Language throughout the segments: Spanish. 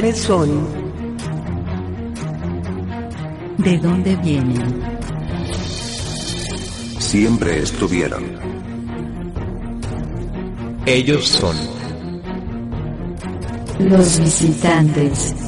quiénes son. ¿De dónde vienen? Siempre estuvieron. Ellos son Los visitantes.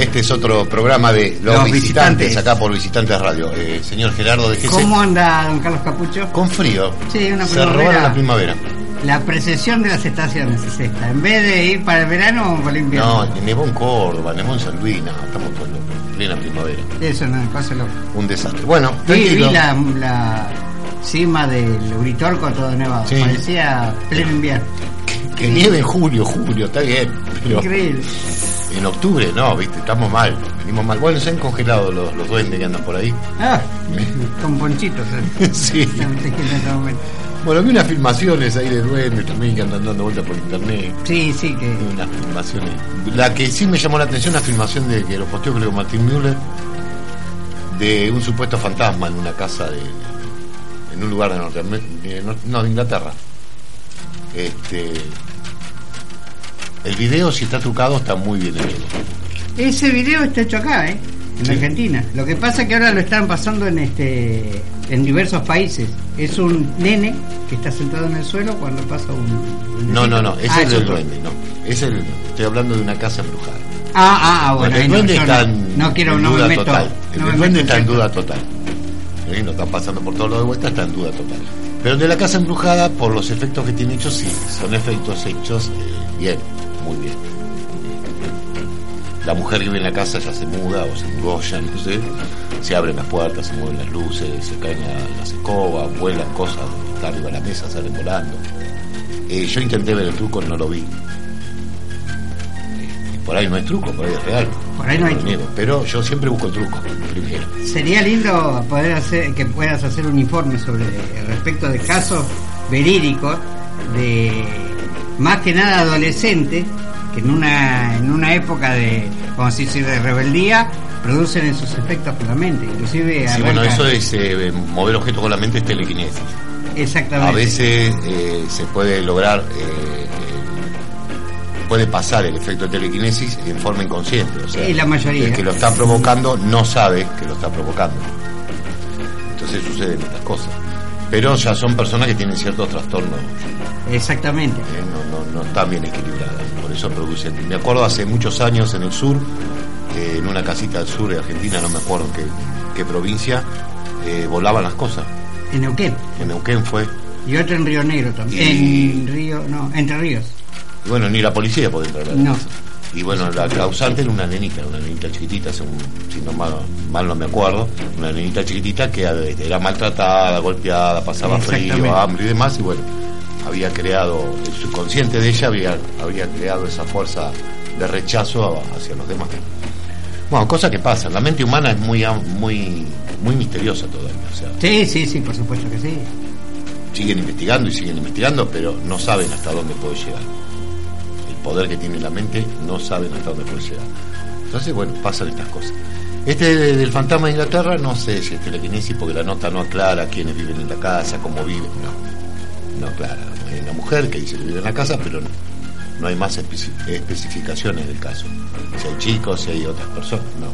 Este es otro programa de Los, Los visitantes, Visitantes. acá por Visitantes Radio. Eh, señor Gerardo, déjese. ¿Cómo anda don Carlos Capucho? Con frío. Sí, una Se primavera. robaron la primavera. La precesión de las estaciones es esta. En vez de ir para el verano o para el invierno. No, nevó en Córdoba, nevó en San Luis, no, estamos todos locos. Plena primavera. Eso no, cosa loca. Un desastre. Bueno, Sí, vi la, la cima del Uritorco todo nevado. Sí. Parecía pleno invierno. Que nieve en julio, julio, está bien. Pero Increíble. En octubre, no, viste, estamos mal. Venimos mal. Bueno, se han congelado los, los duendes que andan por ahí. Ah, con ponchitos. ¿eh? sí. Bueno, vi unas filmaciones ahí de duendes también que andan dando vueltas por internet. Sí, sí, que. Vi unas filmaciones. La que sí me llamó la atención, una filmación de que lo posteó creo Martín Müller, de un supuesto fantasma en una casa de. en un lugar de Norteamérica. No, de Inglaterra. Este. El video, si está trucado, está muy bien hecho. Ese video está hecho acá, ¿eh? En Sí. Argentina. Lo que pasa es que ahora lo están pasando en este en diversos países. Es un nene que está sentado en el suelo cuando pasa un. No, no, no, ese Ah, es el otro. duende, no. Es el, estoy hablando de una casa embrujada. Ah, ah, ah, bueno. el no, duende está en, no quiero, en no duda me meto. total. El, no duende está en duda total. ¿Eh? No está pasando por todo lo de vuelta, está en duda total. Pero el de la casa embrujada, por los efectos que tiene hechos, sí, son efectos hechos eh, bien, muy bien. La mujer que vive en la casa ya se muda o se engolla, no sé. Se abren las puertas, se mueven las luces, se caen la- las escobas, vuelan cosas, está arriba de la mesa, salen volando. Eh, yo intenté ver el truco, no lo vi. Eh, por ahí no hay truco, por ahí es real. Por ahí no hay niego, Pero yo siempre busco el truco, primero. Sería lindo poder hacer que puedas hacer un informe sobre respecto de casos verídicos de más que nada adolescentes que en una en una época de como si de rebeldía producen esos efectos con la mente, inclusive Sí, bueno, eso es eh, mover objetos con la mente es telequinesis. exactamente A veces eh, se puede lograr, eh, puede pasar el efecto de telequinesis en forma inconsciente. O sea, Y la mayoría. El que lo está provocando no sabe que lo está provocando. Entonces suceden estas cosas. Pero ya son personas que tienen ciertos trastornos, exactamente eh, no, no, no están bien equilibradas. Por eso producen. Me acuerdo hace muchos años en el sur, eh, en una casita del sur de Argentina, no me acuerdo en qué, qué provincia, eh, volaban las cosas. en Neuquén En Neuquén fue. y otro en Río Negro también Y- en Río no Entre Ríos Y bueno, ni la policía podía entrar a la No. casa. Y bueno, la causante era una nenita, una nenita chiquitita, según, si no mal, mal no me acuerdo, una nenita chiquitita que era maltratada, golpeada, pasaba frío, hambre y demás, y bueno, había creado, el subconsciente de ella había, había creado esa fuerza de rechazo hacia los demás. Bueno, cosa que pasa, la mente humana es muy, muy, muy misteriosa todavía, o sea, sí sí sí por supuesto que sí siguen investigando y siguen investigando, pero no saben hasta dónde puede llegar. El poder que tiene la mente no saben hasta dónde puede llegar. Entonces, bueno, pasan estas cosas. Este de- del fantasma de Inglaterra, no sé si es telequinesis porque la nota no aclara quiénes viven en la casa, cómo viven, no. No aclara. Hay una mujer que dice que vive en la casa, pero no, no hay más especi- especificaciones del caso. Si hay chicos, si hay otras personas, no.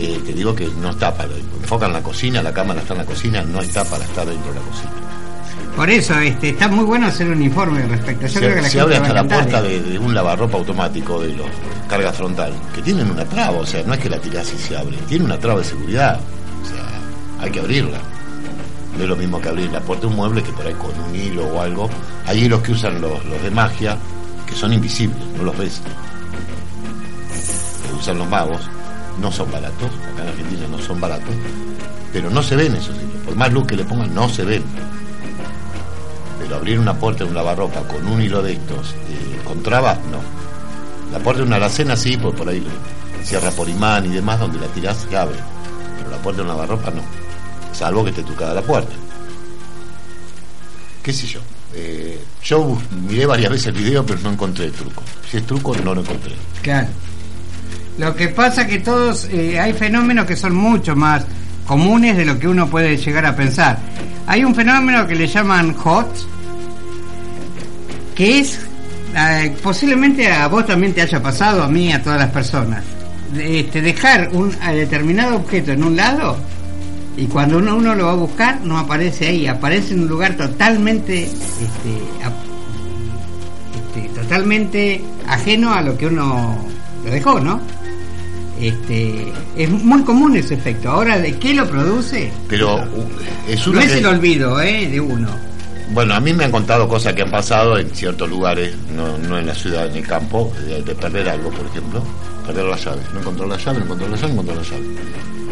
Eh, te digo que no está para. Enfocan la cocina, la cámara está en la cocina, no está para estar dentro de la cocina. por eso este está muy bueno hacer un informe respecto yo creo que Se, la se gente abre hasta la puerta de, de un lavarropa automático de los carga frontal, que tienen una traba, o sea, no es que la tirás y se abre, tiene una traba de seguridad, o sea, hay que abrirla. No es lo mismo que abrir la puerta de un mueble que por ahí con un hilo o algo. Hay hilos que usan los, los de magia, que son invisibles, no los ves. usan los magos, no son baratos, acá en Argentina no son baratos, pero no se ven esos sitios. Por más luz que le pongan, no se ven. Pero abrir una puerta de un lavarropa con un hilo de estos, eh, con trabas, no. La puerta de una alacena sí, pues por ahí cierra por imán y demás, donde la tirás se abre. Pero la puerta de un lavarropa no. Salvo que esté trucada la puerta. ¿Qué sé yo? Eh, yo miré varias veces el video, pero no encontré el truco. Si es truco, no lo encontré. Claro. Lo que pasa que todos eh, hay fenómenos que son mucho más comunes de lo que uno puede llegar a pensar. Hay un fenómeno que le llaman hot, que es eh, posiblemente a vos también te haya pasado, a mí, a todas las personas. Este, dejar un a determinado objeto en un lado y cuando uno, uno lo va a buscar no aparece ahí, aparece en un lugar totalmente este, este, totalmente ajeno a lo que uno lo dejó, ¿no? Este, es muy común ese efecto. Ahora, ¿de qué lo produce? Pero uh, es No una es que- el olvido, ¿eh? De uno. Bueno, a mí me han contado cosas que han pasado en ciertos lugares, no, no en la ciudad, en el campo, de, de perder algo, por ejemplo, perder la llave. No encontró la llave, no encontró la llave, no encontró la llave.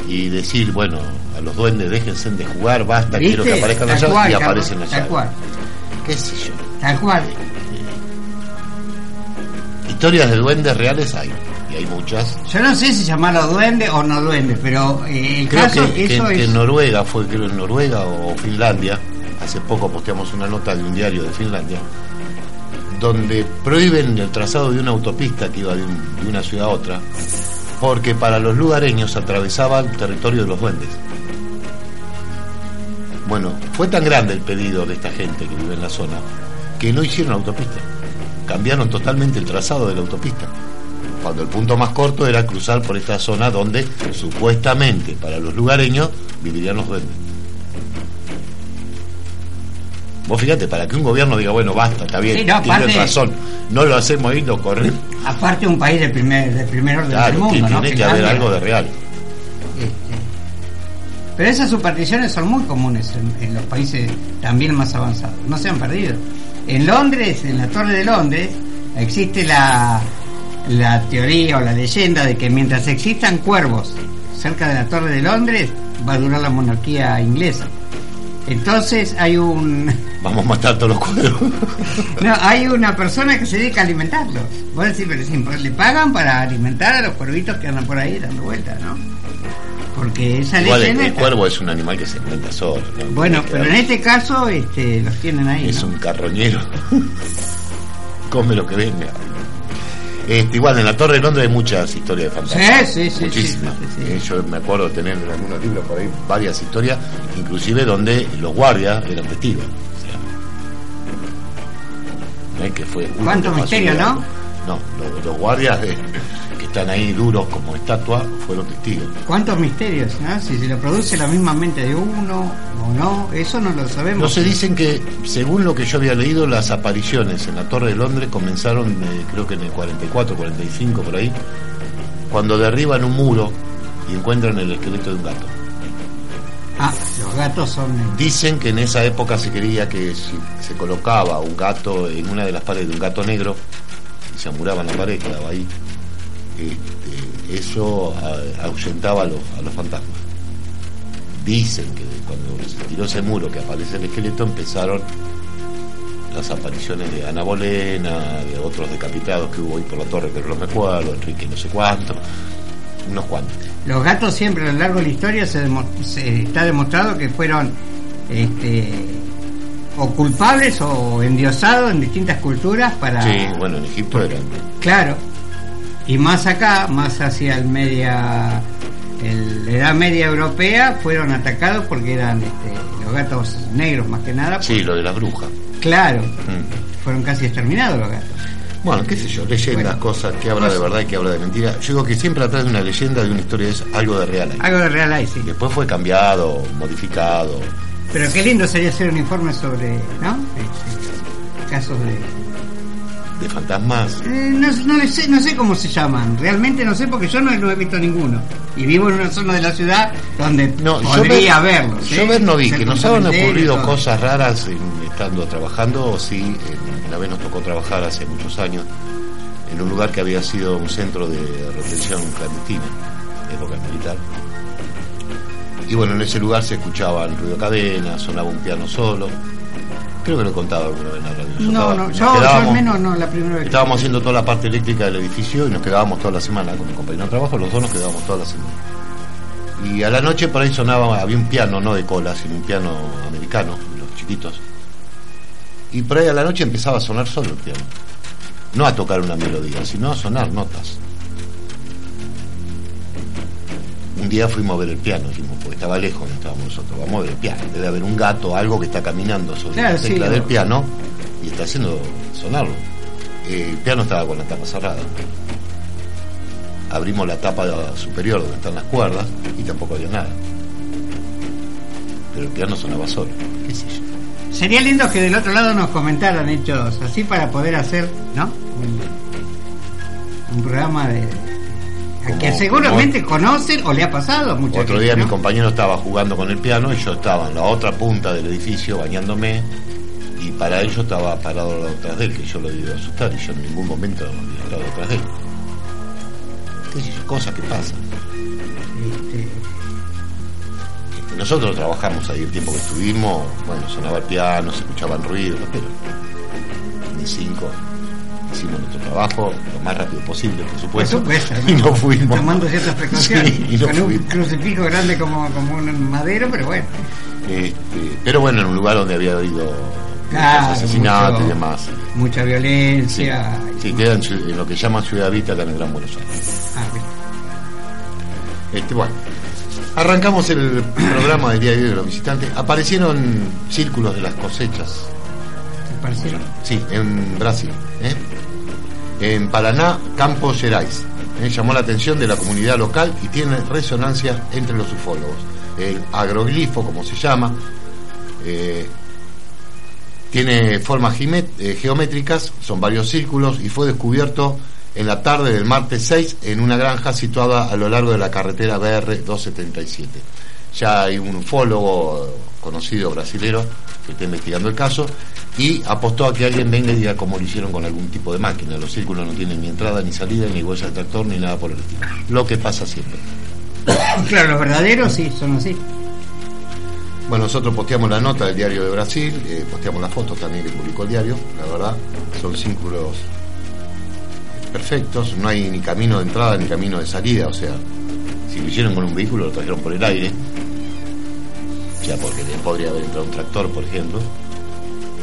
Y decir, bueno, a los duendes déjense de jugar, basta, quiero que aparezcan las Tal llaves y aparecen las Tal llaves. cual, ¿Qué sé yo? tal cual. Historias de duendes reales hay, y hay muchas. Yo no sé si llamarlo duende o no duende, pero eh, el Creo caso que, que, que- eso que es... en Noruega, fue creo en Noruega o Finlandia, hace poco posteamos una nota de un diario de Finlandia, donde prohíben el trazado de una autopista que iba de, un- de una ciudad a otra, porque para los lugareños atravesaba el territorio de los duendes. Bueno, fue tan grande el pedido de esta gente que vive en la zona que no hicieron autopista. Cambiaron totalmente el trazado de la autopista. Cuando el punto más corto era cruzar por esta zona donde supuestamente para los lugareños vivirían los duendes. Vos fíjate, para que un gobierno diga, bueno, basta, está bien, Sí, no, razón, no lo hacemos ahí, lo corremos. Aparte un país de primer, de primer orden del mundo, que ¿no? tiene que haber algo de real. Este, Pero esas supersticiones son muy comunes en, en los países también más avanzados. No se han perdido. En Londres, en la Torre de Londres, existe la, la teoría o la leyenda de que mientras existan cuervos cerca de la Torre de Londres, va a durar la monarquía inglesa. Entonces hay un Vamos a matar todos los cuervos. no, hay una persona que se dedica a alimentarlos. Vos decís, pero imp- le pagan para alimentar a los cuervitos que andan por ahí dando vueltas, ¿no? Porque esa Igual el, leyenda el está- cuervo es un animal que se alimenta solo. ¿no? Bueno, pero en este caso este, los tienen ahí. Es ¿no? un carroñero. Come lo que venga. Este, igual en la Torre de Londres hay muchas historias de fantasmas. Sí, sí, sí, Muchísimas. sí, sí. Eh, yo me acuerdo de tener en algunos libros por ahí varias historias, inclusive donde los guardias eran testigos. O sea, no es que fue Cuánto misterio, ¿no? No, los, los guardias de- que están ahí duros como estatua fueron testigos. ¿Cuántos misterios? ¿no? Si se lo produce la misma mente de uno o no, eso no lo sabemos. No se dicen que, según lo que yo había leído, las apariciones en la Torre de Londres comenzaron, eh, creo que en el 44, 45, por ahí, cuando derriban un muro y encuentran el esqueleto de un gato. Ah, los gatos son... Dicen que en esa época se creía que si se colocaba un gato en una de las paredes de un gato negro y se amuraba en la pared, quedaba ahí, este, eso ah, ahuyentaba a los, a los fantasmas. Dicen que cuando se tiró ese muro que aparece el esqueleto empezaron las apariciones de Ana Bolena, de otros decapitados que hubo ahí por la torre, pero no me acuerdo, Enrique no sé cuánto, unos cuantos. Los gatos siempre a lo largo de la historia se, demo- se está demostrado que fueron este, o culpables o endiosados en distintas culturas para... Sí, bueno, en Egipto eran Claro. Y más acá, más hacia el media, el- la edad media europea, fueron atacados porque eran este, los gatos negros más que nada. Sí, lo de las brujas. Claro, Mm. fueron casi exterminados los gatos. Bueno, qué sé yo, leyendas, Bueno. cosas que habla de verdad y que habla de mentira. Yo digo que siempre atrás de una leyenda, de una historia, es algo de real ahí. Algo de real hay, sí. Después fue cambiado, modificado. Pero qué lindo sería hacer un informe sobre, ¿no? Este, casos de... De fantasmas. Eh, no, no le sé, no sé cómo se llaman, realmente no sé porque yo no, no he visto ninguno. Y vivo en una zona de la ciudad donde No, yo podría ver, verlos. yo ver no vi, que nos han ocurrido cosas raras en- estando trabajando, sí, en- una vez nos tocó trabajar hace muchos años en un lugar que había sido un centro de retención clandestina, época militar. Y bueno, en ese lugar se escuchaba el ruido de cadena, sonaba un piano solo. Creo que lo he contado alguna vez en la radio. No, no, yo, yo al menos no, la primera vez. Estábamos haciendo toda la parte eléctrica del edificio y nos quedábamos toda la semana con mi compañero de trabajo, los dos nos quedábamos toda la semana. Y a la noche por ahí sonaba, había un piano, no de cola, sino un piano americano, los chiquitos. Y por ahí a la noche empezaba a sonar solo el piano. No a tocar una melodía, sino a sonar notas. Un día fuimos a ver el piano, dijimos, estaba lejos, no estábamos nosotros, vamos a ver el piano. Debe haber un gato o algo que está caminando sobre Claro, la tecla sí, del piano y está haciendo sonarlo. Eh, el piano estaba con la tapa cerrada. Abrimos la tapa superior donde están las cuerdas y tampoco había nada. Pero el piano sonaba solo. ¿Qué sé yo? Sería lindo que del otro lado nos comentaran hechos así para poder hacer, ¿no? Un, un programa de Como- que seguramente conocen o le ha pasado a mucha Otro gente, día ¿no? mi compañero estaba jugando con el piano y yo estaba en la otra punta del edificio bañándome y para ello estaba parado detrás de él, que yo lo iba a asustar y yo en ningún momento había estado detrás de él. Cosas que pasan. Este, Nosotros trabajamos ahí el tiempo que estuvimos, bueno, sonaba el piano, se escuchaban ruidos, pero ni cinco. Hicimos nuestro trabajo lo más rápido posible, por por supuesto. supuesto, y no fuimos. Tomando ciertas precauciones. Sí, y no con un fuimos. crucifijo grande como, como un madero, pero bueno. Este, pero bueno, en un lugar donde había habido Claro, asesinatos y demás. Mucha Sí, violencia. sí, queda en, lo que llaman Ciudad Vista, acá en el Gran Buenos Aires. Ah, bien. Este, bueno, arrancamos el programa del día de hoy de los visitantes. Aparecieron círculos de las cosechas. ¿Te pareció? Sí, en Brasil. ¿eh? En Paraná, Campos Gerais. ¿eh? Llamó la atención de la comunidad local y tiene resonancia entre los ufólogos. El agroglifo, como se llama, eh, tiene formas eh, geométricas, son varios círculos y fue descubierto en la tarde del martes 6 en una granja situada a lo largo de la carretera BR 277. Ya hay un ufólogo conocido brasilero que está investigando el caso y apostó a que alguien venga y diga cómo lo hicieron con algún tipo de máquina. Los círculos no tienen ni entrada ni salida, ni huella de tractor, ni nada por el estilo. Lo que pasa siempre. Claro, los verdaderos sí, son así. Bueno, nosotros posteamos la nota del diario de Brasil, eh, posteamos las fotos también que publicó el diario, la verdad, son círculos perfectos, no hay ni camino de entrada ni camino de salida, o sea, si lo hicieron con un vehículo lo trajeron por el aire, o sea, porque podría haber entrado un tractor, por ejemplo,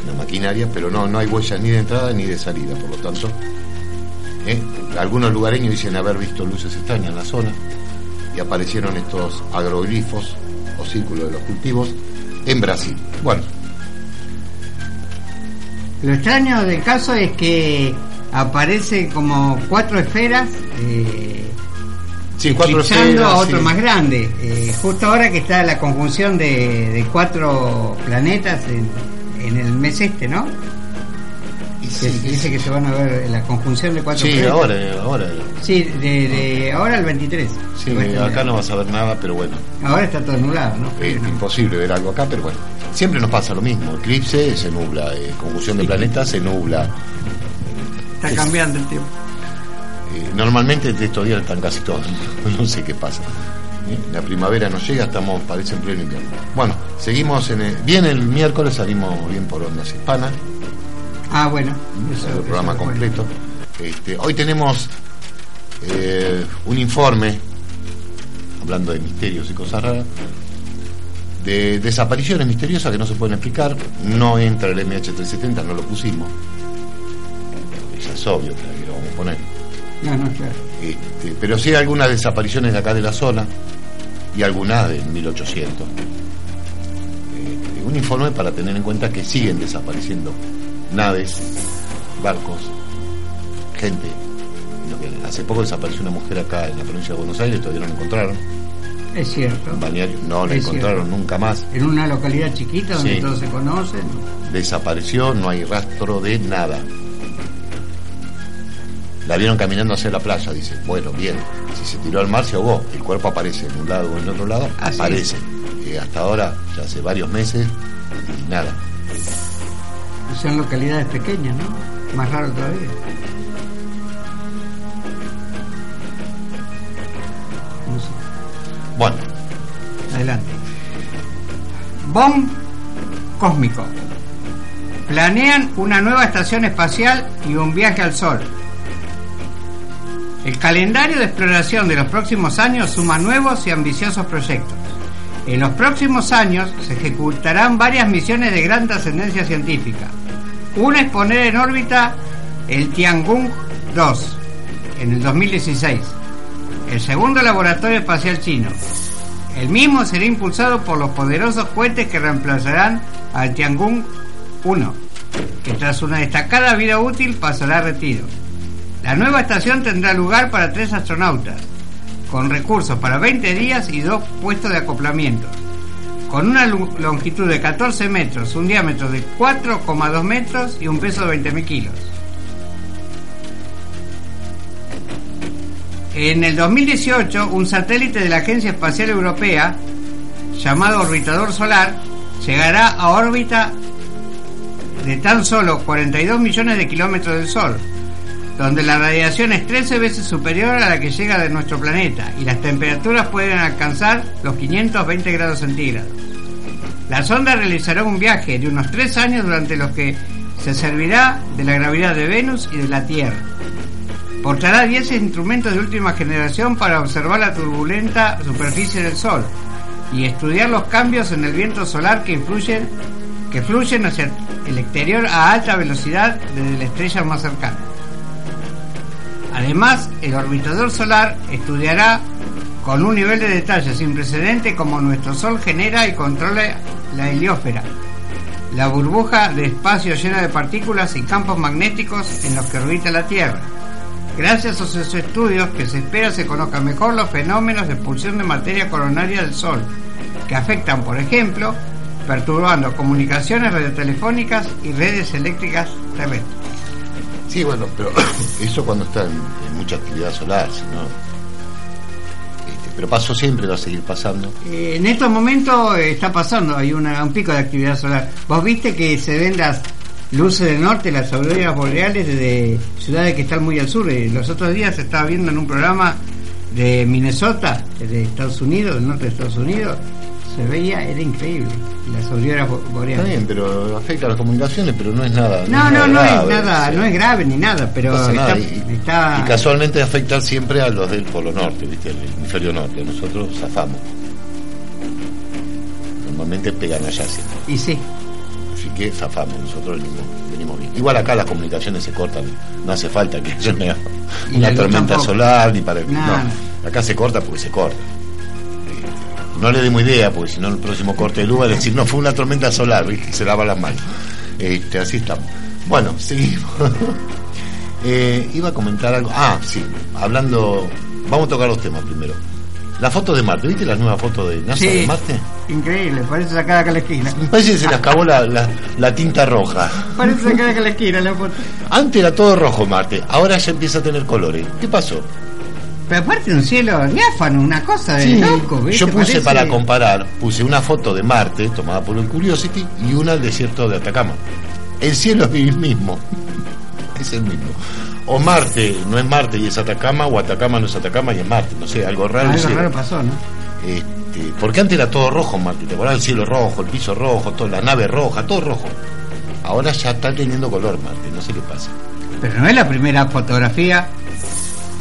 una maquinaria, pero no, no hay huellas ni de entrada ni de salida, por lo tanto, ¿eh? algunos lugareños dicen haber visto luces extrañas en la zona y aparecieron estos agroglifos o círculos de los cultivos en Brasil. Bueno, Lo extraño del caso es que aparece como cuatro esferas eh, sí, cuatro esferas, a otro sí. más grande. Eh, justo ahora que está la conjunción de, de cuatro planetas en, en el mes este, ¿no? Y sí, dice que se van a ver la conjunción de cuatro sí, ahora, ahora. Sí, de, de ahora al 23. Sí, acá no vas a ver nada, pero bueno, Ahora está todo nublado, ¿no? es imposible ver algo acá, pero bueno. Siempre nos pasa lo mismo, eclipse se nubla, eh, conjunción de planetas se nubla. Está cambiando el tiempo. Eh, normalmente de estos días están casi todos, no sé qué pasa. Eh, La primavera nos llega, estamos, parece en pleno invierno. Bueno, seguimos en el, bien el miércoles, salimos bien por ondas hispanas, Ah, bueno. eso- el programa es completo. Este, hoy tenemos eh, un informe, hablando de misterios y cosas raras, de desapariciones misteriosas que no se pueden explicar. No entra el MH370, no lo pusimos. Ya es obvio que lo vamos a poner. No, no, claro. Este, pero sí hay algunas desapariciones de acá de la zona y algunas de 1800. Este, un informe para tener en cuenta que siguen desapareciendo naves, barcos, gente. Hace poco desapareció una mujer acá en la provincia de Buenos Aires, todavía no la encontraron. Es cierto. No la encontraron cierto. nunca más. En una localidad chiquita donde Sí. todos se conocen. Desapareció, no hay rastro de nada. La vieron caminando hacia la playa, dice, bueno, bien, si se tiró al mar se ahogó, el cuerpo aparece en un lado o en otro lado, ah, aparece. Eh, hasta ahora, ya hace varios meses, nada. Son localidades pequeñas, ¿no? Más raro todavía. No sé. Bueno. Adelante. Bomb cósmico. Planean una nueva estación espacial y un viaje al Sol el calendario de exploración de los próximos años suma nuevos y ambiciosos proyectos. En los próximos años se ejecutarán varias misiones de gran trascendencia científica. Una es poner en órbita el Tiangong 2 en el 2016, el segundo laboratorio espacial chino. El mismo será impulsado por los poderosos cohetes que reemplazarán al Tiangong 1, que tras una destacada vida útil pasará a retiro. La nueva estación tendrá lugar para tres astronautas, con recursos para 20 días y dos puestos de acoplamiento. Con una longitud de 14 metros, un diámetro de 4,2 metros y un peso de 20.000 kilos. En el 2018, un satélite de la Agencia Espacial Europea, llamado Orbitador Solar, llegará a órbita de tan solo 42 millones de kilómetros del Sol, donde la radiación es 13 veces superior a la que llega de nuestro planeta y las temperaturas pueden alcanzar los 520 grados centígrados. La sonda realizará un viaje de unos 3 años durante los que se servirá de la gravedad de Venus y de la Tierra. Portará 10 instrumentos de última generación para observar la turbulenta superficie del Sol y estudiar los cambios en el viento solar que que fluyen hacia el exterior a alta velocidad desde la estrella más cercana. Además, el orbitador solar estudiará con un nivel de detalle sin precedente cómo nuestro Sol genera y controla la heliosfera, la burbuja de espacio llena de partículas y campos magnéticos en los que orbita la Tierra. Gracias a sus estudios que se espera se conozcan mejor los fenómenos de expulsión de materia coronaria del Sol, que afectan, por ejemplo, perturbando comunicaciones radiotelefónicas y redes eléctricas terrestres. Sí, bueno, pero eso cuando está en, mucha actividad solar, si no. Este, pero pasó siempre, va a seguir pasando. Eh, en estos momentos está pasando, hay una, un pico de actividad solar. Vos viste que se ven las luces del norte, las auroras boreales de ciudades que están muy al sur. Eh, los otros días estaba viendo en un programa de Minnesota, de Estados Unidos, del norte de Estados Unidos, se veía, era increíble. Las auroras boreales. Está bien, pero afecta a las comunicaciones, pero no es nada. No, no, no, grave, es nada, no es grave ni nada, pero no está, nada. Y, está- y casualmente afecta siempre a los del Polo Norte, ¿viste? El hemisferio norte. Nosotros zafamos. Normalmente pegan allá siempre. y sí, Así que zafamos, nosotros venimos, bien. Igual acá las comunicaciones se cortan, no hace falta que haya una, tormenta tampoco. solar ni para. No, acá se corta porque se corta. No le demos idea, porque si no el próximo corte de luz va a decir, no, fue una tormenta solar, ¿viste? se lava las manos. Este, así estamos. Bueno, seguimos. Eh, iba a comentar algo. Ah, sí, hablando. Vamos a tocar los temas primero. La foto de Marte, ¿viste la nueva foto de NASA de Marte? increíble, parece sacada acá a la esquina. Parece que se le acabó la, la- la tinta roja. Parece sacada acá a la esquina la foto. Antes era todo rojo Marte, ahora ya empieza a tener colores. ¿Qué pasó? Pero aparte un cielo diáfano, una cosa de loco, ¿viste? Yo puse para comparar, puse una foto de Marte tomada por el Curiosity y una del desierto de Atacama. El cielo es el mismo. Es el mismo. O Marte no es Marte y es Atacama, o Atacama no es Atacama y es Marte. No sé, algo raro. Algo raro pasó, ¿no? Este, porque antes era todo rojo Marte, ¿te acordás? El cielo rojo, el piso rojo, la nave roja, todo rojo. Ahora ya está teniendo color Marte, no sé qué pasa. Pero no es la primera fotografía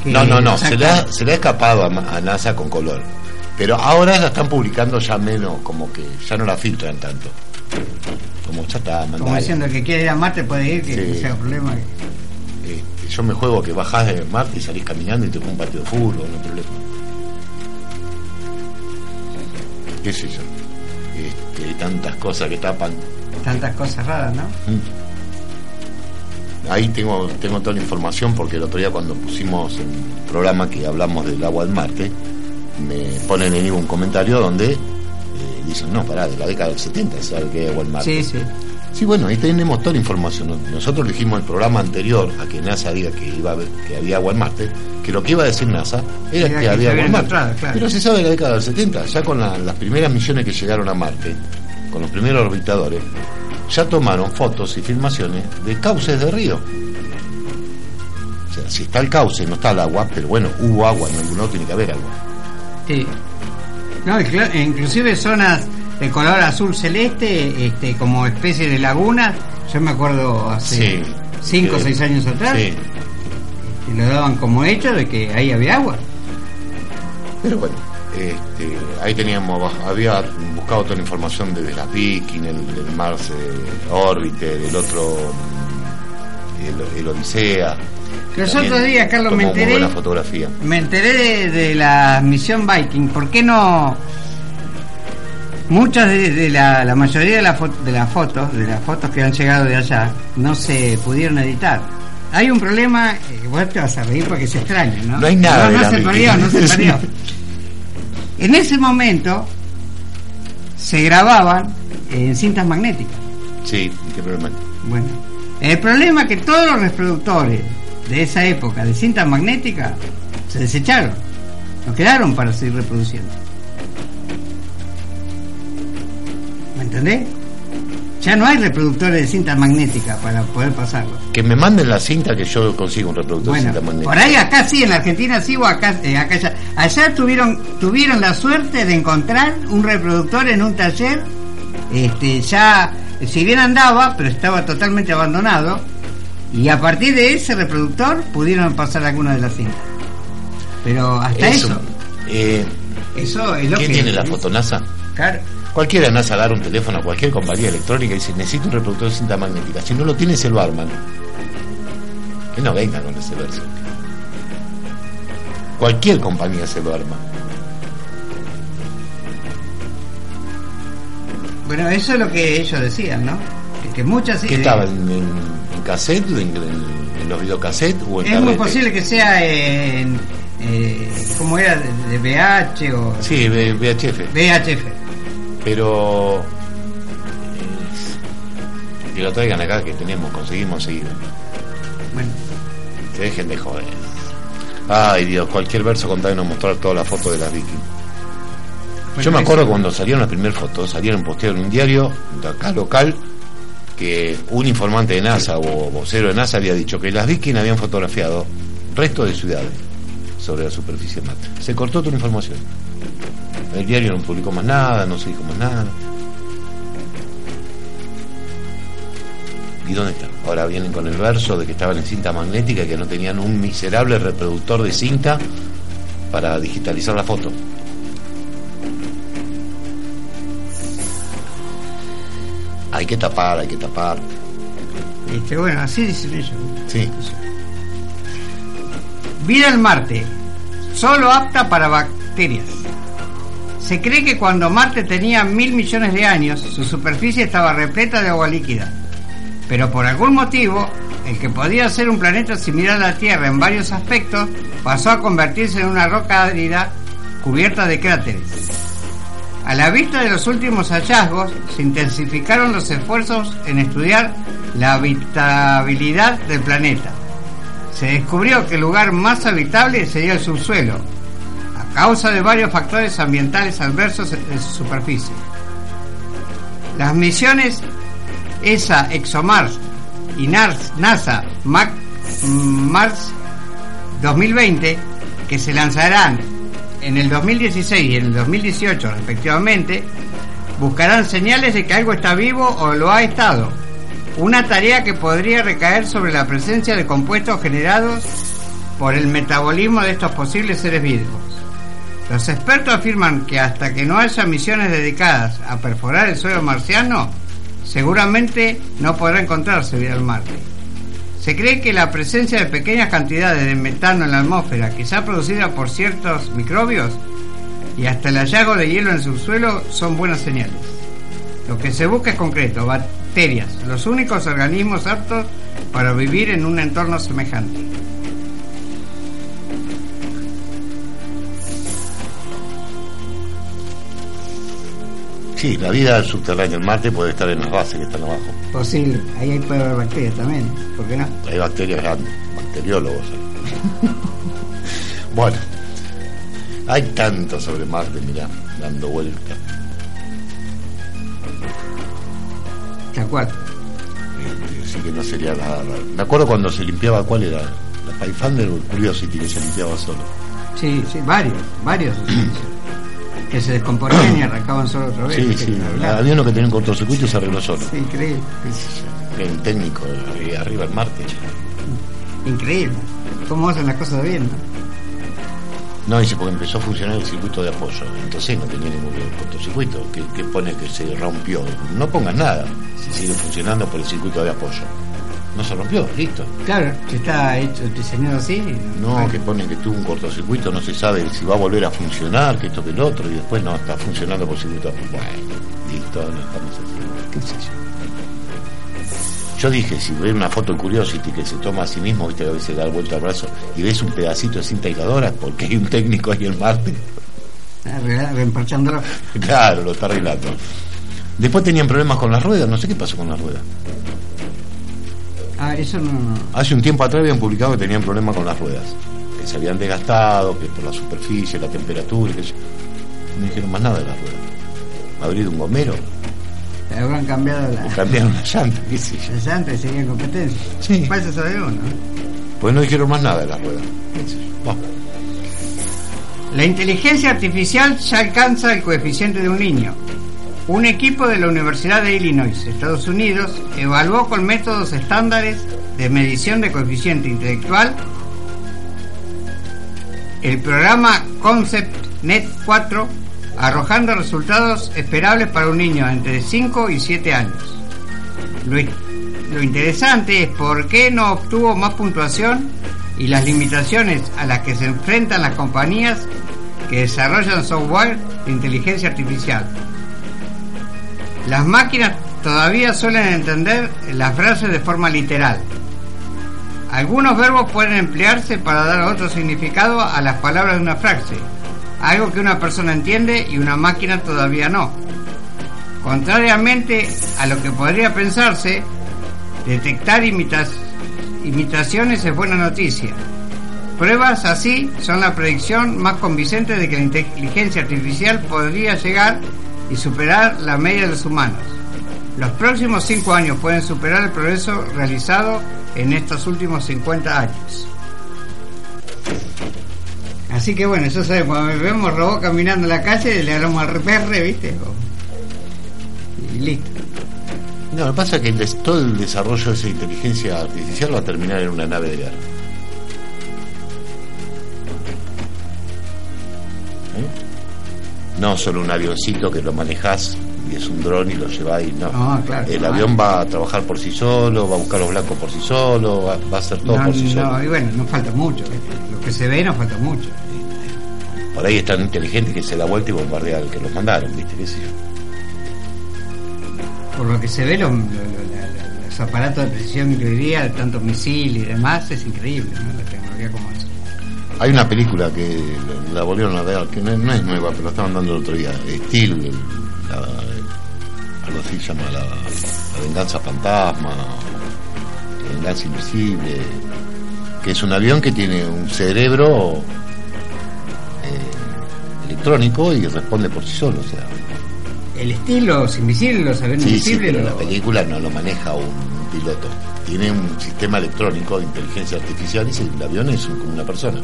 que No, no, no, se le, ha, se le ha escapado a, NASA con color. Pero ahora la están publicando ya menos, como que ya no la filtran tanto. Como ya está Como mandada. diciendo que quiere ir a Marte puede ir, que Sí. no sea problema. Este, yo me juego que bajás de Marte y salís caminando y te juegas un partido de fútbol, no hay problema. ¿Qué sé yo? Este, hay tantas cosas que tapan. Tantas cosas raras, ¿no? Ahí tengo, tengo toda la información porque el otro día cuando pusimos el programa que hablamos del agua del Marte, me ponen en un comentario donde eh, dicen, no, pará, de la década del 70 se sabe que agua del Marte. Sí, sí. Sí, bueno, ahí tenemos toda la información. Nosotros dijimos el programa anterior a que NASA diga que iba a que había agua en Marte, que lo que iba a decir NASA era, Era que, que había agua en Marte. claro. Pero se sabe de la década del 70, ya con la- las primeras misiones que llegaron a Marte, con los primeros orbitadores, ya tomaron fotos y filmaciones de cauces de río. O sea, si está el cauce, no está el agua, pero bueno, hubo agua, en algún lado tiene que haber agua. Sí. No, inclusive zonas de color azul celeste, este, como especie de laguna. Yo me acuerdo hace Sí. 5 o Sí. 6 años atrás, Sí, y lo daban como hecho de que ahí había agua. pero bueno, este, ahí teníamos, había buscado toda la información desde las Viking, el, el Mars eh, Orbiter, el otro, el, el Odisea. Los otros días, Carlos, me enteré- buena fotografía. Me enteré de, de la misión Viking. ¿Por qué no? Muchas de, de la, la mayoría de, la de las fotos, de las fotos que han llegado de allá, no se pudieron editar. Hay un problema, eh, vos te vas a reír porque es extraño, ¿no? No hay nada No, de no se perdió, no se perdió. En ese momento se grababan en cintas magnéticas. Sí, qué problema. Bueno, el problema es que todos los reproductores de esa época de cinta magnética se desecharon, no quedaron para seguir reproduciendo. ¿Me entendés? Ya no hay reproductores de cinta magnética para poder pasarlo. Que me manden la cinta que yo consigo un reproductor de cinta magnética. por ahí acá sí, en la Argentina sí o acá, eh, acá ya. Allá tuvieron, tuvieron la suerte de encontrar un reproductor en un taller, este, ya, si bien andaba, pero estaba totalmente abandonado, y a partir de ese reproductor pudieron pasar algunas de las cintas. Pero hasta eso, eh, eso, es lo ¿Qué que... tiene la fotonasa? Claro. Cualquiera NASA agarra un teléfono a cualquier compañía electrónica y dice, necesito un reproductor de cinta magnética. Si no lo tiene, se lo arman. Que no venga con ese verso. Cualquier compañía se lo arma. Bueno, eso es lo que ellos decían, ¿no? Que, que muchas... ¿Qué eh, estaba? ¿En, en, en cassette? ¿En, los videocassettes? ¿O en Es muy posible que sea en... Eh, ¿Cómo era? De, VH o... Sí, VHF. VHF. Pero... eh, que lo traigan acá, que tenemos, conseguimos seguir. Bueno, Se dejen de joder. Ay Dios, cualquier verso con tal de no mostrar todas las fotos de las víctimas. Bueno, Yo me acuerdo cuando salieron las primeras fotos, salieron posteadas en un diario de acá local, que un informante de NASA o vocero de NASA había dicho que las Viking habían fotografiado restos de ciudades sobre la superficie de Marte. Se cortó toda la información. El diario no publicó más nada, no se dijo más nada. ¿Y dónde está? Ahora vienen con el verso de que estaban en cinta magnética y que no tenían un miserable reproductor de cinta para digitalizar la foto. Hay que tapar, hay que tapar. Este, bueno, así dicen ellos. Sí. Vida en Marte, solo apta para bacterias. Se cree que cuando Marte tenía mil millones de años, su superficie estaba repleta de agua líquida. Pero por algún motivo, el que podía ser un planeta similar a la Tierra en varios aspectos, pasó a convertirse en una roca árida cubierta de cráteres. A la vista de los últimos hallazgos, se intensificaron los esfuerzos en estudiar la habitabilidad del planeta. Se descubrió que el lugar más habitable sería el subsuelo, causa de varios factores ambientales adversos en su superficie. Las misiones ESA, ExoMars y NASA Mac- Mars 2020, que se lanzarán en el 2016 y en el 2018 respectivamente, buscarán señales de que algo está vivo o lo ha estado. Una tarea que podría recaer sobre la presencia de compuestos generados por el metabolismo de estos posibles seres vivos. Los expertos afirman que hasta que no haya misiones dedicadas a perforar el suelo marciano, seguramente no podrá encontrarse vida en Marte. Se cree que la presencia de pequeñas cantidades de metano en la atmósfera, quizá producida por ciertos microbios, y hasta el hallazgo de hielo en el subsuelo son buenas señales. Lo que se busca es concreto, bacterias, los únicos organismos aptos para vivir en un entorno semejante. Sí, la vida subterránea en Marte puede estar en las bases que están abajo. Posible, ahí hay- puede haber bacterias también, ¿por qué no? Hay bacterias grandes, bacteriólogos. bueno, hay tanto sobre Marte, mirá, dando vueltas. Tal cual. Eh, Así que no sería nada raro. Me acuerdo cuando se limpiaba, ¿cuál era? La Pathfinder o el Curiosity que se limpiaba solo. Sí, sí, varios, varios. que se descomponían y arrancaban solo otra vez. Sí, sí. Había uno que tenía un cortocircuito y se arregló solo. Sí, increíble, un técnico arriba en Marte. increíble. ¿Cómo hacen las cosas bien? no? No, dice, porque empezó a funcionar el circuito de apoyo. Entonces no tenía ningún cortocircuito. ¿Qué, qué pone que se rompió? No pongas nada. Si sigue funcionando por el circuito de apoyo. No se rompió, listo. Claro, si está hecho, diseñado así. No, bueno, que pone que tuvo un cortocircuito, no se sabe si va a volver a funcionar, que esto que el otro, y después no, está funcionando por circuito. Bueno, listo, no estamos así. ¿Qué sé yo? Yo dije, si ves una foto en Curiosity que se toma a sí mismo, viste que a veces da vuelta al brazo, y ves un pedacito de cinta aisladora, porque hay un técnico ahí en Marte, arregla- reempachándolo. claro, lo está arreglando. Después tenían problemas con las ruedas, no sé qué pasó con las ruedas. Ah, eso no. no. Hace un tiempo atrás habían publicado que tenían problemas con las ruedas, que se habían desgastado, que por la superficie, la temperatura, que no dijeron más nada de las ruedas. Abrir un gomero, Habrán cambiado la, cambiaron la llanta, qué sé yo. las llantas y seguían competencia. Sí. Falta saber uno. ¿no? Pues no dijeron más nada de las ruedas. La inteligencia artificial ya alcanza el coeficiente de un niño. Un equipo de la Universidad de Illinois, Estados Unidos, evaluó con métodos estándares de medición de coeficiente intelectual el programa ConceptNet 4, arrojando resultados esperables para un niño entre 5 y 7 años. Lo, lo interesante es por qué no obtuvo más puntuación y las limitaciones a las que se enfrentan las compañías que desarrollan software de inteligencia artificial. Las máquinas todavía suelen entender las frases de forma literal. Algunos verbos pueden emplearse para dar otro significado a las palabras de una frase, algo que una persona entiende y una máquina todavía no. Contrariamente a lo que podría pensarse, detectar imitaciones es buena noticia. Pruebas así son la predicción más convincente de que la inteligencia artificial podría llegar y superar la media de los humanos. Los próximos cinco años pueden superar el progreso realizado en estos últimos 50 años. Así que bueno, eso sabemos, cuando vemos robot caminando en la calle, le hablamos al perre, ¿viste? Y listo. no, lo que pasa es que todo el desarrollo de esa inteligencia artificial va a terminar en una nave de guerra. No solo un avioncito que lo manejás y es un dron y lo lleváis, no. Ah, claro. el avión va a trabajar por sí solo, va a buscar los blancos por sí solo, va, va a hacer todo No, por sí solo. no, y bueno, no falta mucho. Lo que se ve no falta mucho. Por ahí es tan inteligente que se da vuelta y bombardea al que los mandaron, ¿viste? ¿Qué sé yo? Por lo que se ve, los, lo- lo- la- la- los aparatos de precisión que hoy día, tanto misil y demás, es increíble, ¿no? La tecnología como eso. Hay una película que la, volvieron a ver, que no, no es nueva, pero la estaban dando el otro día. Steel, la, algo así se llama la, la venganza fantasma, la venganza invisible, que es un avión que tiene un cerebro eh, electrónico y responde por sí solo. O sea, El estilo, los invisibles, los aviones sí, sí, invisibles, pero la película no lo maneja un piloto. Tiene un sistema electrónico de inteligencia artificial y sí, el avión es un- como una persona.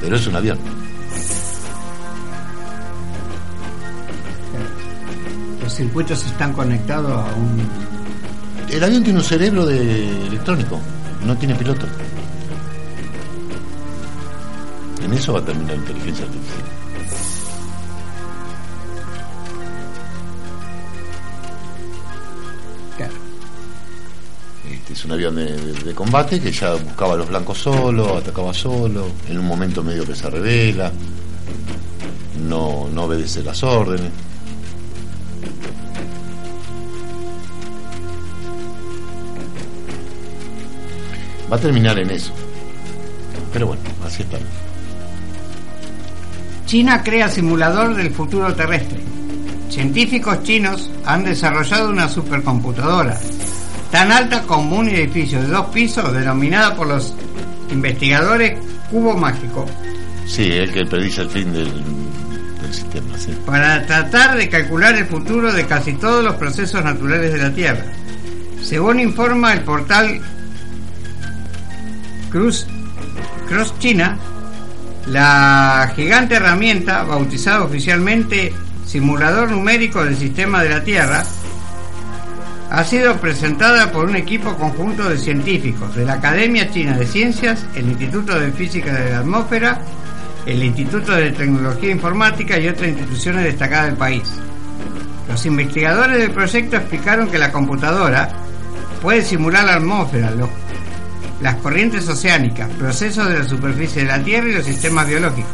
Pero es un avión. los circuitos están conectados a un... El avión tiene un cerebro de electrónico, no tiene piloto. En eso va a terminar la inteligencia artificial. Un avión de, combate que ya buscaba a los blancos solo, atacaba solo, en un momento medio que se revela, no, no obedece las órdenes. Va a terminar en eso. Pero bueno, así está. China crea simulador del futuro terrestre. Científicos chinos han desarrollado una supercomputadora tan alta como un edificio de dos pisos denominada por los investigadores cubo mágico Sí, el que predice el fin del, del sistema, sí. para tratar de calcular el futuro de casi todos los procesos naturales de la Tierra. Según informa el portal Cruz, Cross China, La gigante herramienta, bautizada oficialmente Simulador Numérico del Sistema de la Tierra, ha sido presentada por un equipo conjunto de científicos de la Academia China de Ciencias, el Instituto de Física de la Atmósfera, el Instituto de Tecnología Informática y otras instituciones destacadas del país. Los investigadores del proyecto explicaron que la computadora puede simular la atmósfera, las corrientes oceánicas, procesos de la superficie de la Tierra y los sistemas biológicos,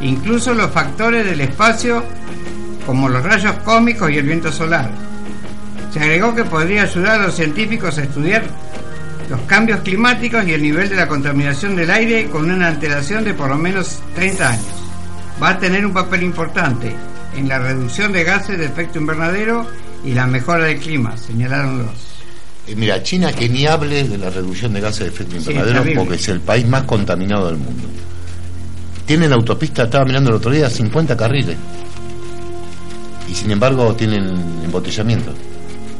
incluso los factores del espacio como los rayos cósmicos y el viento solar. Se agregó que podría ayudar a los científicos a estudiar los cambios climáticos y el nivel de la contaminación del aire con una alteración de por lo menos 30 años. Va a tener un papel importante en la reducción de gases de efecto invernadero y la mejora del clima, señalaron los. Eh, mira, China que ni hable de la reducción de gases de efecto invernadero porque es el país más contaminado del mundo. Tienen la autopista, estaba mirando el otro día, 50 carriles. Y sin embargo tienen embotellamiento.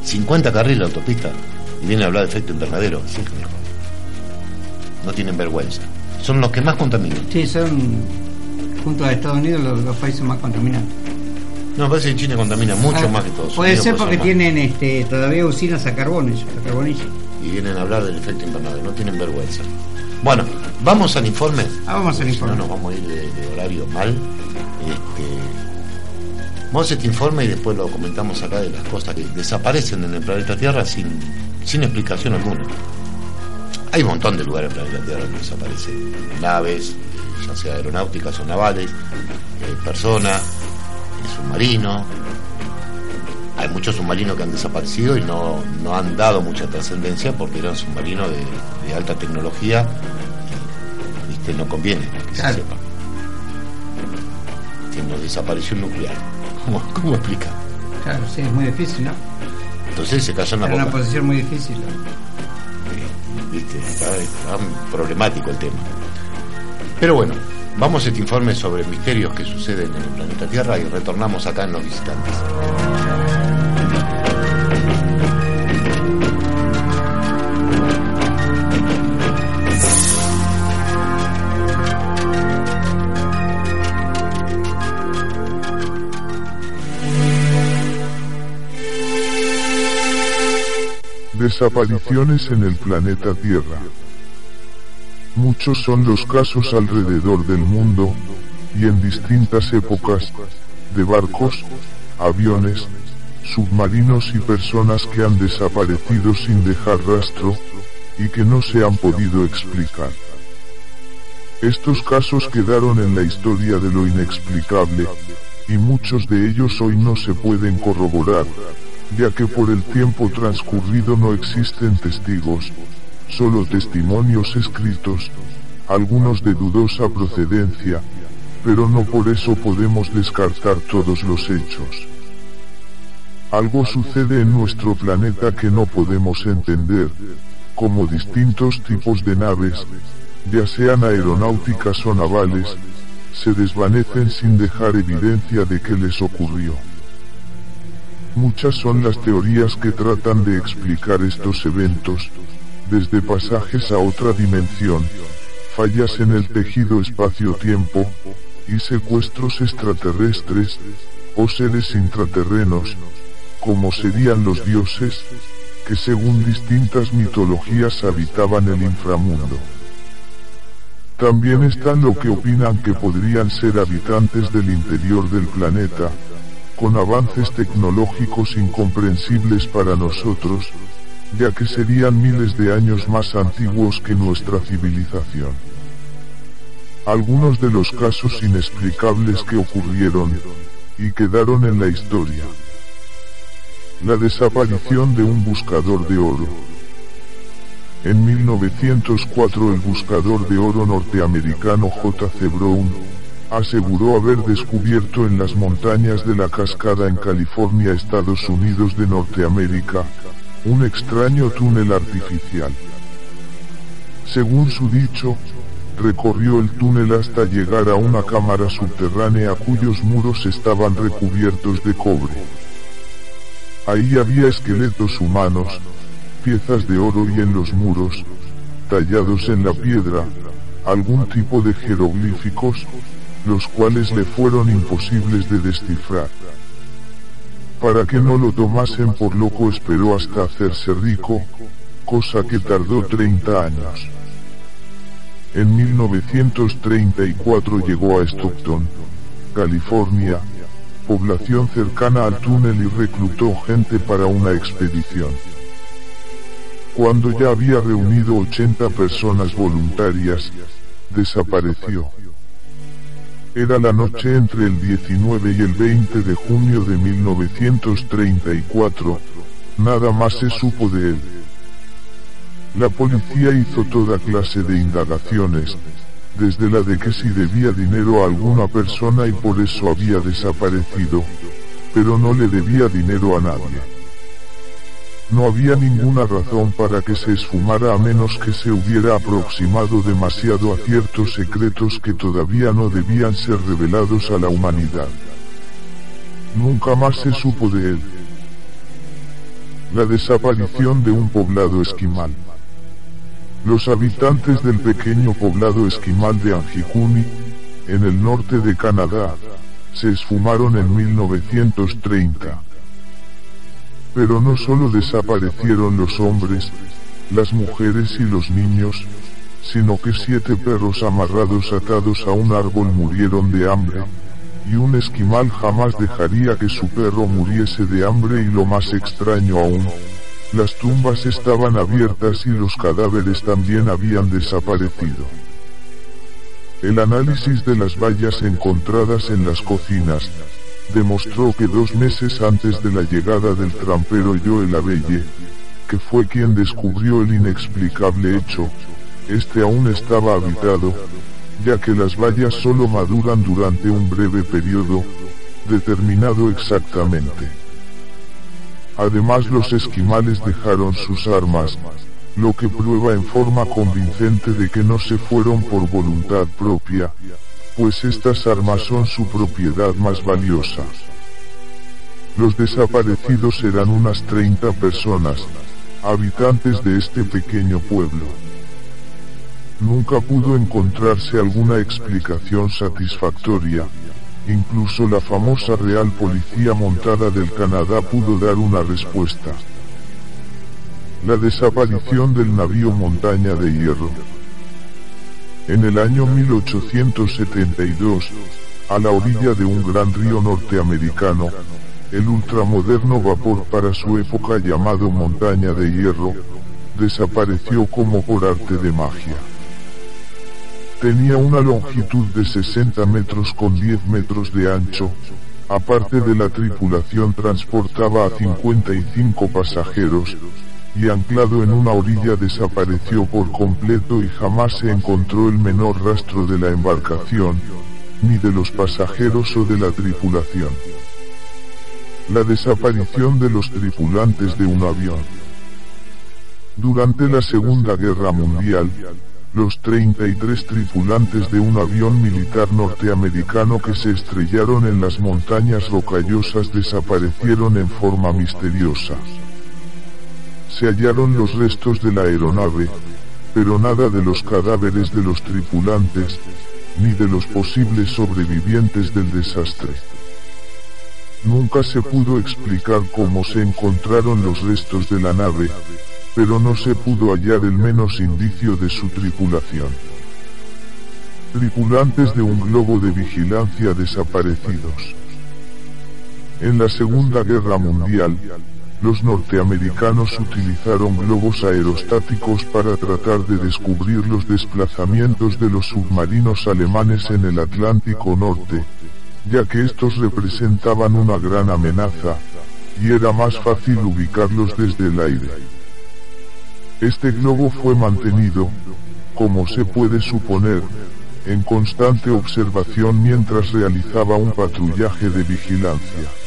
50 carriles la autopista. Y viene a hablar de efecto invernadero. no tienen vergüenza. Son los que más contaminan. Sí, son, junto a Estados Unidos, los países más contaminantes. No, parece que China contamina mucho ah, más que todos. Puede ser porque tienen este, todavía usinas a carbón, a Y vienen a hablar del efecto invernadero, no tienen vergüenza. Bueno, vamos al informe. Ah, vamos al informe. Si no, nos vamos a ir de, horario mal. Este, vamos a este informe y después lo comentamos acá de las cosas que desaparecen en el planeta Tierra sin, sin explicación alguna. Hay un montón de lugares en el planeta Tierra que desaparecen. Naves, ya sea aeronáuticas o navales, eh, personas submarino. Hay muchos submarinos que han desaparecido y no, han dado mucha trascendencia porque eran submarinos de, alta tecnología y ¿viste? no conviene que se sepa. Que nos desapareció nuclear. ¿Cómo, ¿Cómo explica? Claro, sí, es muy difícil, ¿no? Entonces se cayó en la una posición muy difícil. ¿Viste? está problemático el tema. Pero bueno, Vamos a este informe sobre misterios que suceden en el planeta Tierra y retornamos acá en Los Visitantes. Desapariciones en el planeta Tierra. Muchos son los casos alrededor del mundo, y en distintas épocas, de barcos, aviones, submarinos y personas que han desaparecido sin dejar rastro, y que no se han podido explicar. Estos casos quedaron en la historia de lo inexplicable, y muchos de ellos hoy no se pueden corroborar, ya que por el tiempo transcurrido no existen testigos, solo testimonios escritos, algunos de dudosa procedencia, pero no por eso podemos descartar todos los hechos. Algo sucede en nuestro planeta que no podemos entender, como distintos tipos de naves, ya sean aeronáuticas o navales, se desvanecen sin dejar evidencia de qué les ocurrió. Muchas son las teorías que tratan de explicar estos eventos, desde pasajes a otra dimensión, fallas en el tejido espacio-tiempo, y secuestros extraterrestres, o seres intraterrenos, como serían los dioses, que según distintas mitologías habitaban el inframundo. También están lo que opinan que podrían ser habitantes del interior del planeta, con avances tecnológicos incomprensibles para nosotros, ya que serían miles de años más antiguos que nuestra civilización. Algunos de los casos inexplicables que ocurrieron y quedaron en la historia. La desaparición de un buscador de oro. En 1904 el buscador de oro norteamericano J.C. Brown aseguró haber descubierto en las montañas de la cascada en California, Estados Unidos de Norteamérica, un extraño túnel artificial. Según su dicho, recorrió el túnel hasta llegar a una cámara subterránea cuyos muros estaban recubiertos de cobre. Ahí había esqueletos humanos, piezas de oro y en los muros, tallados en la piedra, algún tipo de jeroglíficos, los cuales le fueron imposibles de descifrar. Para que no lo tomasen por loco esperó hasta hacerse rico, cosa que tardó 30 años. En 1934 llegó a Stockton, California, población cercana al túnel y reclutó gente para una expedición. Cuando ya había reunido 80 personas voluntarias, desapareció. Era la noche entre el 19 y el 20 de junio de 1934, nada más se supo de él. La policía hizo toda clase de indagaciones, desde la de que si debía dinero a alguna persona y por eso había desaparecido, pero no le debía dinero a nadie. No había ninguna razón para que se esfumara a menos que se hubiera aproximado demasiado a ciertos secretos que todavía no debían ser revelados a la humanidad. Nunca más se supo de él. La desaparición de un poblado esquimal. Los habitantes del pequeño poblado esquimal de Anjikuni, en el norte de Canadá, se esfumaron en 1930. Pero no solo desaparecieron los hombres, las mujeres y los niños, sino que siete perros amarrados atados a un árbol murieron de hambre, y un esquimal jamás dejaría que su perro muriese de hambre y lo más extraño aún, las tumbas estaban abiertas y los cadáveres también habían desaparecido. El análisis de las vallas encontradas en las cocinas, demostró que dos meses antes de la llegada del trampero Joel Abelle, que fue quien descubrió el inexplicable hecho, este aún estaba habitado, ya que las vallas solo maduran durante un breve periodo, determinado exactamente. Además los esquimales dejaron sus armas, lo que prueba en forma convincente de que no se fueron por voluntad propia, pues estas armas son su propiedad más valiosa. Los desaparecidos eran unas 30 personas, habitantes de este pequeño pueblo. Nunca pudo encontrarse alguna explicación satisfactoria, Incluso la famosa Real Policía Montada del Canadá pudo dar una respuesta. La desaparición del navío Montaña de Hierro. En el año 1872, a la orilla de un gran río norteamericano, el ultramoderno vapor para su época llamado Montaña de Hierro, desapareció como por arte de magia. Tenía una longitud de 60 metros con 10 metros de ancho. Aparte de la tripulación transportaba a 55 pasajeros, y anclado en una orilla desapareció por completo y jamás se encontró el menor rastro de la embarcación, ni de los pasajeros o de la tripulación. La desaparición de los tripulantes de un avión. Durante la Segunda Guerra Mundial, los 33 tripulantes de un avión militar norteamericano que se estrellaron en las montañas rocallosas desaparecieron en forma misteriosa. Se hallaron los restos de la aeronave, pero nada de los cadáveres de los tripulantes, ni de los posibles sobrevivientes del desastre. Nunca se pudo explicar cómo se encontraron los restos de la nave, pero no se pudo hallar el menos indicio de su tripulación. Tripulantes de un globo de vigilancia desaparecidos. En la Segunda Guerra Mundial, los norteamericanos utilizaron globos aerostáticos para tratar de descubrir los desplazamientos de los submarinos alemanes en el Atlántico Norte, ya que estos representaban una gran amenaza, y era más fácil ubicarlos desde el aire. Este globo fue mantenido, como se puede suponer, en constante observación mientras realizaba un patrullaje de vigilancia.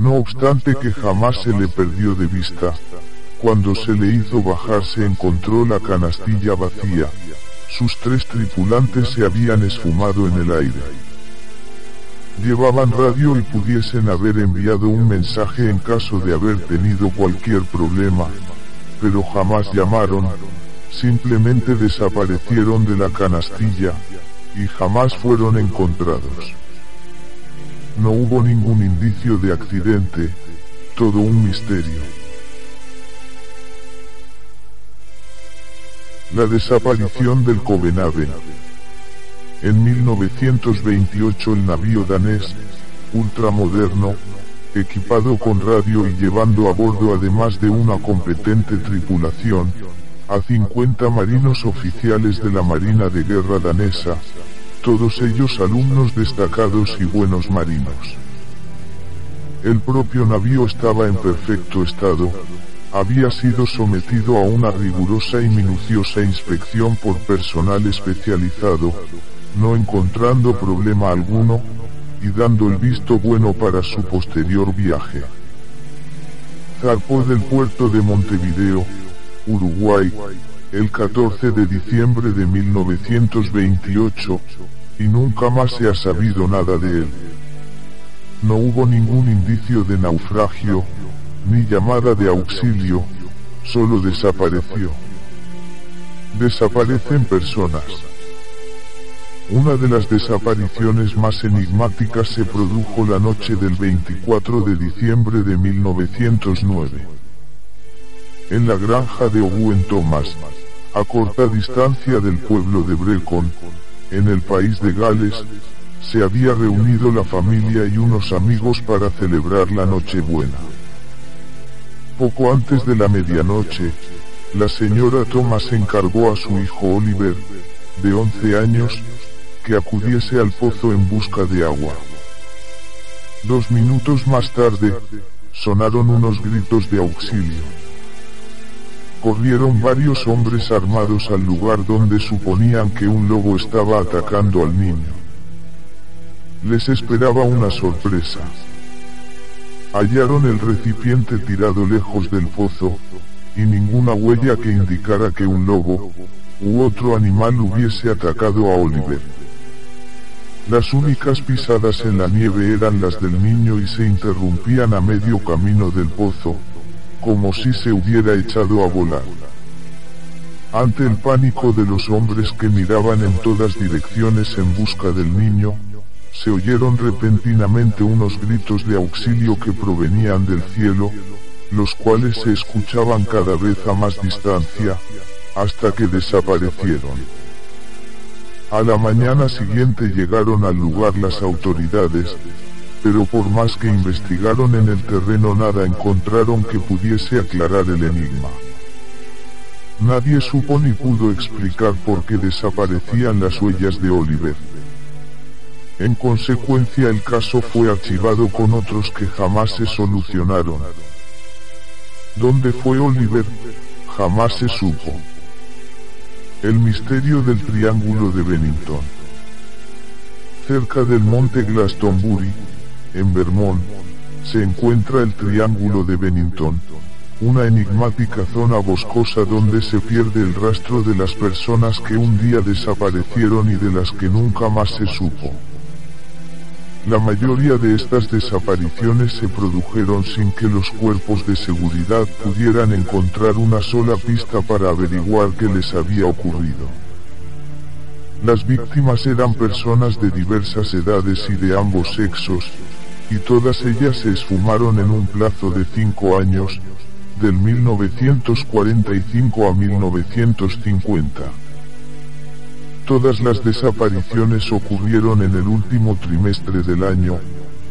No obstante que jamás se le perdió de vista, cuando se le hizo bajar se encontró la canastilla vacía, sus tres tripulantes se habían esfumado en el aire. Llevaban radio y pudiesen haber enviado un mensaje en caso de haber tenido cualquier problema, pero jamás llamaron, simplemente desaparecieron de la canastilla, y jamás fueron encontrados. No hubo ningún indicio de accidente, todo un misterio. La desaparición del Copenhagen. En 1928 el navío danés, ultramoderno, equipado con radio y llevando a bordo además de una competente tripulación, a 50 marinos oficiales de la Marina de Guerra danesa, todos ellos alumnos destacados y buenos marinos. El propio navío estaba en perfecto estado, había sido sometido a una rigurosa y minuciosa inspección por personal especializado, no encontrando problema alguno, y dando el visto bueno para su posterior viaje. Zarpó del puerto de Montevideo, Uruguay, el 14 de diciembre de 1928, y nunca más se ha sabido nada de él. No hubo ningún indicio de naufragio, ni llamada de auxilio, solo desapareció. Desaparecen personas. Una de las desapariciones más enigmáticas se produjo la noche del 24 de diciembre de 1909. En la granja de Owen Thomas, a corta distancia del pueblo de Brecon, en el país de Gales, se había reunido la familia y unos amigos para celebrar la Nochebuena. Poco antes de la medianoche, la señora Thomas encargó a su hijo Oliver, de 11 años, que acudiese al pozo en busca de agua. Dos minutos más tarde, sonaron unos gritos de auxilio. Corrieron varios hombres armados al lugar donde suponían que un lobo estaba atacando al niño. Les esperaba una sorpresa. Hallaron el recipiente tirado lejos del pozo, y ninguna huella que indicara que un lobo, u otro animal hubiese atacado a Oliver. Las únicas pisadas en la nieve eran las del niño y se interrumpían a medio camino del pozo, como si se hubiera echado a volar. Ante el pánico de los hombres que miraban en todas direcciones en busca del niño, se oyeron repentinamente unos gritos de auxilio que provenían del cielo, los cuales se escuchaban cada vez a más distancia, hasta que desaparecieron. A la mañana siguiente llegaron al lugar las autoridades, pero por más que investigaron en el terreno nada encontraron que pudiese aclarar el enigma. Nadie supo ni pudo explicar por qué desaparecían las huellas de Oliver. En consecuencia el caso fue archivado con otros que jamás se solucionaron. ¿Dónde fue Oliver? Jamás se supo. El misterio del Triángulo de Bennington. Cerca del monte Glastonbury, en Vermont, se encuentra el Triángulo de Bennington, una enigmática zona boscosa donde se pierde el rastro de las personas que un día desaparecieron y de las que nunca más se supo. La mayoría de estas desapariciones se produjeron sin que los cuerpos de seguridad pudieran encontrar una sola pista para averiguar qué les había ocurrido. Las víctimas eran personas de diversas edades y de ambos sexos, y todas ellas se esfumaron en un plazo de cinco años, del 1945 a 1950. Todas las desapariciones ocurrieron en el último trimestre del año,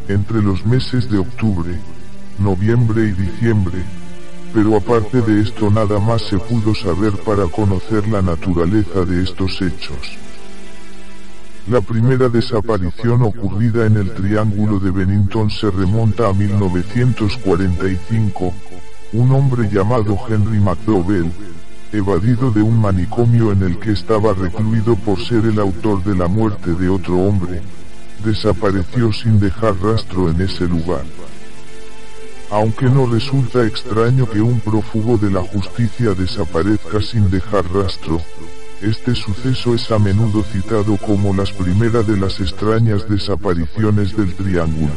entre los meses de octubre, noviembre y diciembre, pero aparte de esto nada más se pudo saber para conocer la naturaleza de estos hechos. La primera desaparición ocurrida en el Triángulo de Bennington se remonta a 1945, un hombre llamado Henry McDowell, evadido de un manicomio en el que estaba recluido por ser el autor de la muerte de otro hombre, desapareció sin dejar rastro en ese lugar. Aunque no resulta extraño que un prófugo de la justicia desaparezca sin dejar rastro, este suceso es a menudo citado como las primeras de las extrañas desapariciones del Triángulo.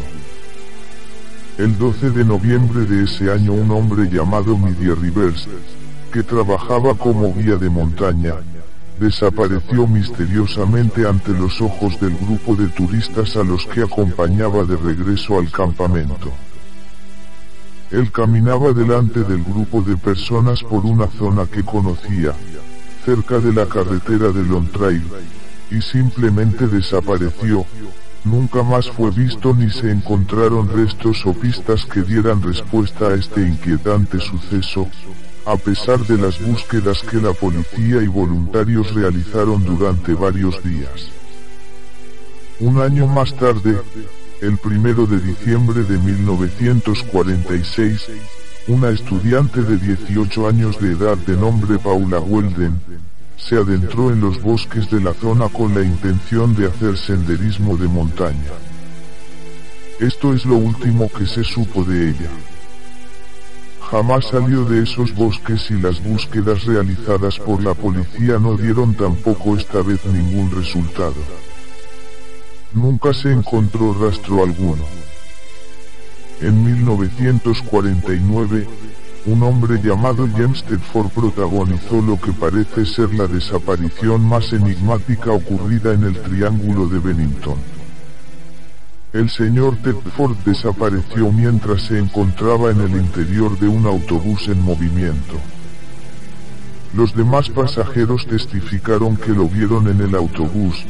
El 12 de noviembre de ese año un hombre llamado Midier Rivers, que trabajaba como guía de montaña, desapareció misteriosamente ante los ojos del grupo de turistas a los que acompañaba de regreso al campamento. Él caminaba delante del grupo de personas por una zona que conocía, cerca de la carretera de Lontrail, y simplemente desapareció, nunca más fue visto ni se encontraron restos o pistas que dieran respuesta a este inquietante suceso, a pesar de las búsquedas que la policía y voluntarios realizaron durante varios días. Un año más tarde, el primero de diciembre de 1946, una estudiante de 18 años de edad de nombre Paula Welden, se adentró en los bosques de la zona con la intención de hacer senderismo de montaña. Esto es lo último que se supo de ella. Jamás salió de esos bosques y las búsquedas realizadas por la policía no dieron tampoco esta vez ningún resultado. Nunca se encontró rastro alguno. En 1949, un hombre llamado James Tedford protagonizó lo que parece ser la desaparición más enigmática ocurrida en el Triángulo de Bennington. El señor Tedford desapareció mientras se encontraba en el interior de un autobús en movimiento. Los demás pasajeros testificaron que lo vieron en el autobús,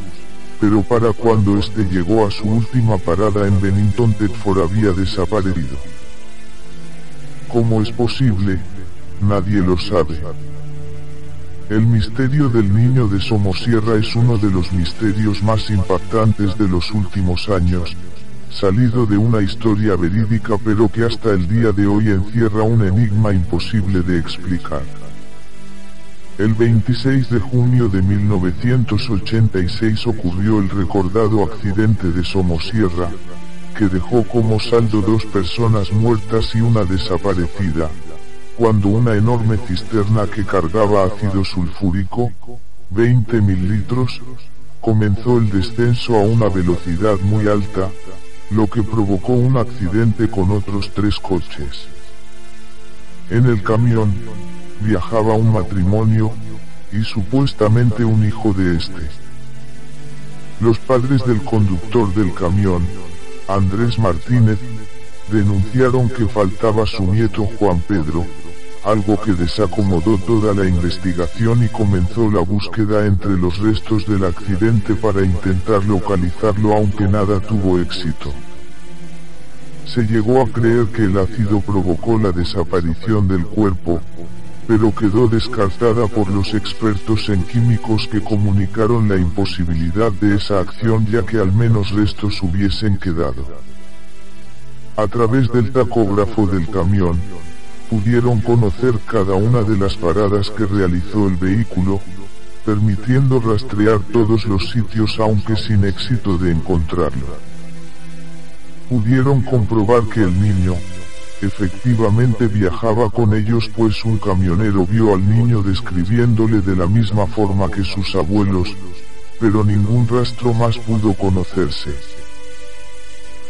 pero para cuando éste llegó a su última parada en Bennington Tedford había desaparecido. ¿Cómo es posible? Nadie lo sabe. El misterio del niño de Somosierra es uno de los misterios más impactantes de los últimos años, salido de una historia verídica pero que hasta el día de hoy encierra un enigma imposible de explicar. El 26 de junio de 1986 ocurrió el recordado accidente de Somosierra, que dejó como saldo dos personas muertas y una desaparecida, cuando una enorme cisterna que cargaba ácido sulfúrico, 20 mil litros, comenzó el descenso a una velocidad muy alta, lo que provocó un accidente con otros tres coches. En el camión, viajaba un matrimonio, y supuestamente un hijo de este. Los padres del conductor del camión, Andrés Martínez, denunciaron que faltaba su nieto Juan Pedro, algo que desacomodó toda la investigación y comenzó la búsqueda entre los restos del accidente para intentar localizarlo aunque nada tuvo éxito. Se llegó a creer que el ácido provocó la desaparición del cuerpo, pero quedó descartada por los expertos en químicos que comunicaron la imposibilidad de esa acción ya que al menos restos hubiesen quedado. A través del tacógrafo del camión, pudieron conocer cada una de las paradas que realizó el vehículo, permitiendo rastrear todos los sitios aunque sin éxito de encontrarlo. Pudieron comprobar que el niño, efectivamente viajaba con ellos pues un camionero vio al niño describiéndole de la misma forma que sus abuelos, pero ningún rastro más pudo conocerse.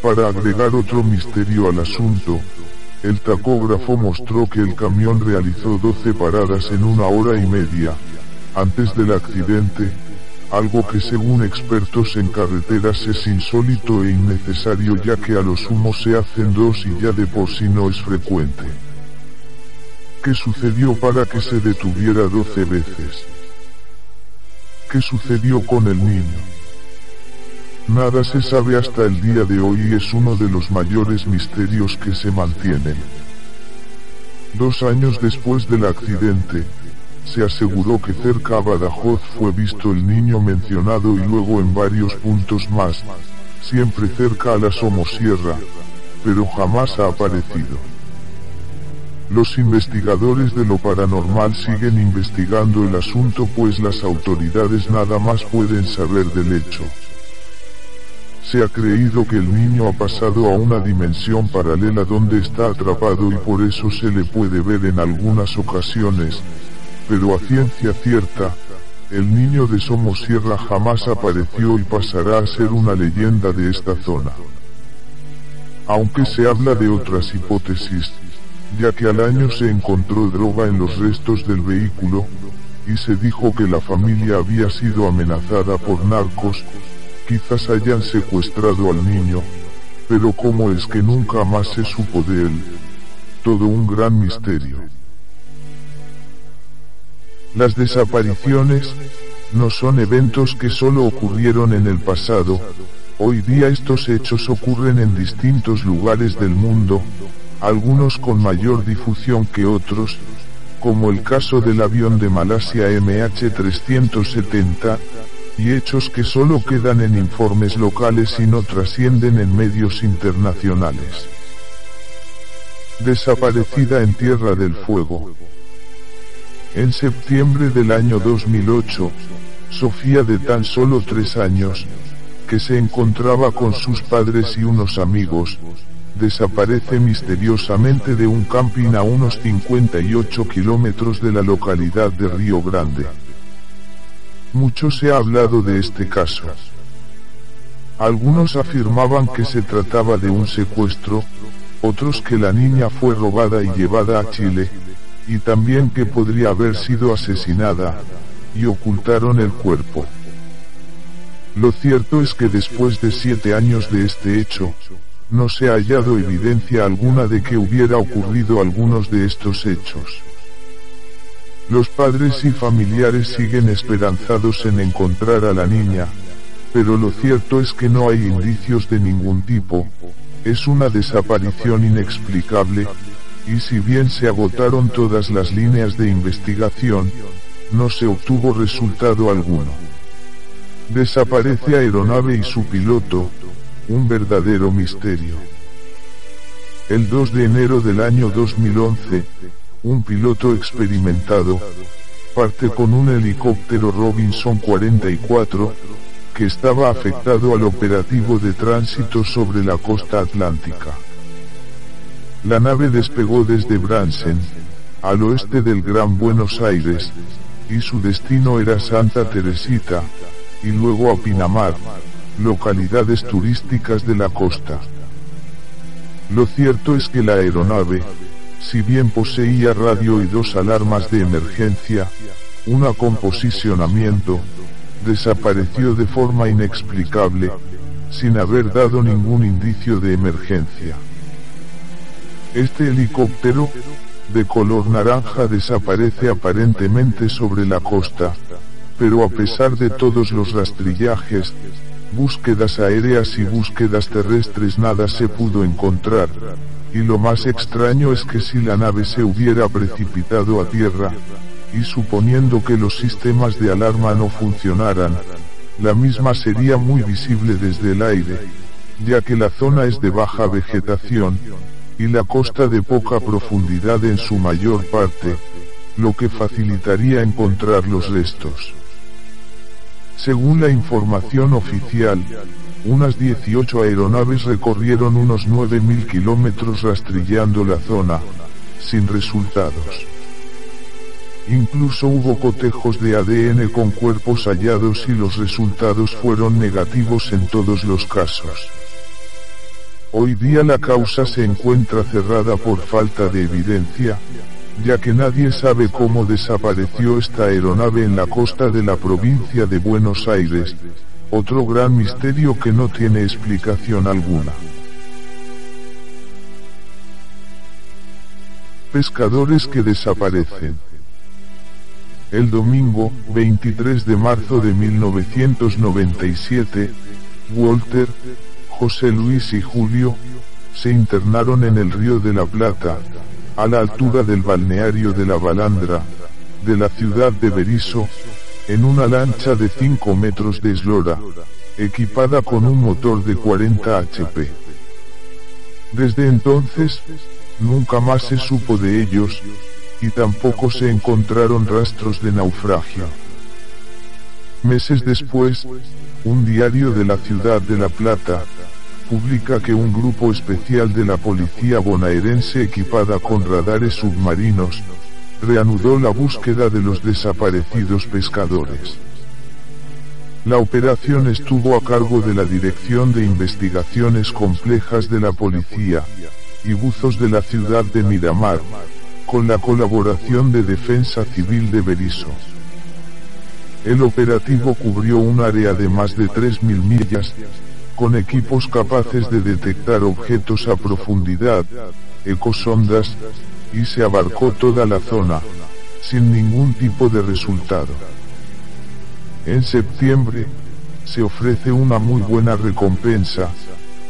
Para agregar otro misterio al asunto, el tacógrafo mostró que el camión realizó 12 paradas en una hora y media, antes del accidente, algo que según expertos en carreteras es insólito e innecesario ya que a lo sumo se hacen dos y ya de por sí no es frecuente. ¿Qué sucedió para que se detuviera 12 veces? ¿Qué sucedió con el niño? Nada se sabe hasta el día de hoy y es uno de los mayores misterios que se mantienen. Dos años después del accidente, se aseguró que cerca a Badajoz fue visto el niño mencionado y luego en varios puntos más, siempre cerca a la Somosierra, pero jamás ha aparecido. Los investigadores de lo paranormal siguen investigando el asunto pues las autoridades nada más pueden saber del hecho. Se ha creído que el niño ha pasado a una dimensión paralela donde está atrapado y por eso se le puede ver en algunas ocasiones, pero a ciencia cierta, el niño de Somosierra jamás apareció y pasará a ser una leyenda de esta zona. Aunque se habla de otras hipótesis, ya que al año se encontró droga en los restos del vehículo, y se dijo que la familia había sido amenazada por narcos, quizás hayan secuestrado al niño, pero cómo es que nunca más se supo de él, todo un gran misterio. Las desapariciones no son eventos que solo ocurrieron en el pasado, hoy día estos hechos ocurren en distintos lugares del mundo, algunos con mayor difusión que otros, como el caso del avión de Malasia MH370, y hechos que solo quedan en informes locales y no trascienden en medios internacionales. Desaparecida en Tierra del Fuego. En septiembre del año 2008, Sofía de tan solo tres años, que se encontraba con sus padres y unos amigos, desaparece misteriosamente de un camping a unos 58 kilómetros de la localidad de Río Grande. Mucho se ha hablado de este caso. Algunos afirmaban que se trataba de un secuestro, otros que la niña fue robada y llevada a Chile, y también que podría haber sido asesinada, y ocultaron el cuerpo. Lo cierto es que después de siete años de este hecho, no se ha hallado evidencia alguna de que hubiera ocurrido algunos de estos hechos. Los padres y familiares siguen esperanzados en encontrar a la niña, pero lo cierto es que no hay indicios de ningún tipo, es una desaparición inexplicable, y si bien se agotaron todas las líneas de investigación, no se obtuvo resultado alguno. Desaparece aeronave y su piloto, un verdadero misterio. El 2 de enero del año 2011, un piloto experimentado, parte con un helicóptero Robinson 44, que estaba afectado al operativo de tránsito sobre la costa atlántica. La nave despegó desde Bransen, al oeste del Gran Buenos Aires, y su destino era Santa Teresita, y luego a Pinamar, localidades turísticas de la costa. Lo cierto es que la aeronave, si bien poseía radio y dos alarmas de emergencia, una con posicionamiento, desapareció de forma inexplicable, sin haber dado ningún indicio de emergencia. Este helicóptero, de color naranja desaparece aparentemente sobre la costa, pero a pesar de todos los rastrillajes, búsquedas aéreas y búsquedas terrestres nada se pudo encontrar, y lo más extraño es que si la nave se hubiera precipitado a tierra, y suponiendo que los sistemas de alarma no funcionaran, la misma sería muy visible desde el aire, ya que la zona es de baja vegetación, y la costa de poca profundidad en su mayor parte, lo que facilitaría encontrar los restos. Según la información oficial, unas 18 aeronaves recorrieron unos 9.000 kilómetros rastrillando la zona, sin resultados. Incluso hubo cotejos de ADN con cuerpos hallados y los resultados fueron negativos en todos los casos. Hoy día la causa se encuentra cerrada por falta de evidencia, ya que nadie sabe cómo desapareció esta aeronave en la costa de la provincia de Buenos Aires, otro gran misterio que no tiene explicación alguna. Pescadores que desaparecen. El domingo, 23 de marzo de 1997, Walter, José Luis y Julio, se internaron en el río de la Plata, a la altura del balneario de la Balandra, de la ciudad de Berisso, en una lancha de 5 metros de eslora, equipada con un motor de 40 HP. Desde entonces, nunca más se supo de ellos, y tampoco se encontraron rastros de naufragio. Meses después, un diario de la ciudad de La Plata, publica que un grupo especial de la policía bonaerense equipada con radares submarinos, reanudó la búsqueda de los desaparecidos pescadores. La operación estuvo a cargo de la Dirección de Investigaciones Complejas de la Policía, y buzos de la ciudad de Miramar, con la colaboración de Defensa Civil de Berisso. El operativo cubrió un área de más de 3.000 millas, con equipos capaces de detectar objetos a profundidad, ecosondas, y se abarcó toda la zona, sin ningún tipo de resultado. En septiembre, se ofrece una muy buena recompensa,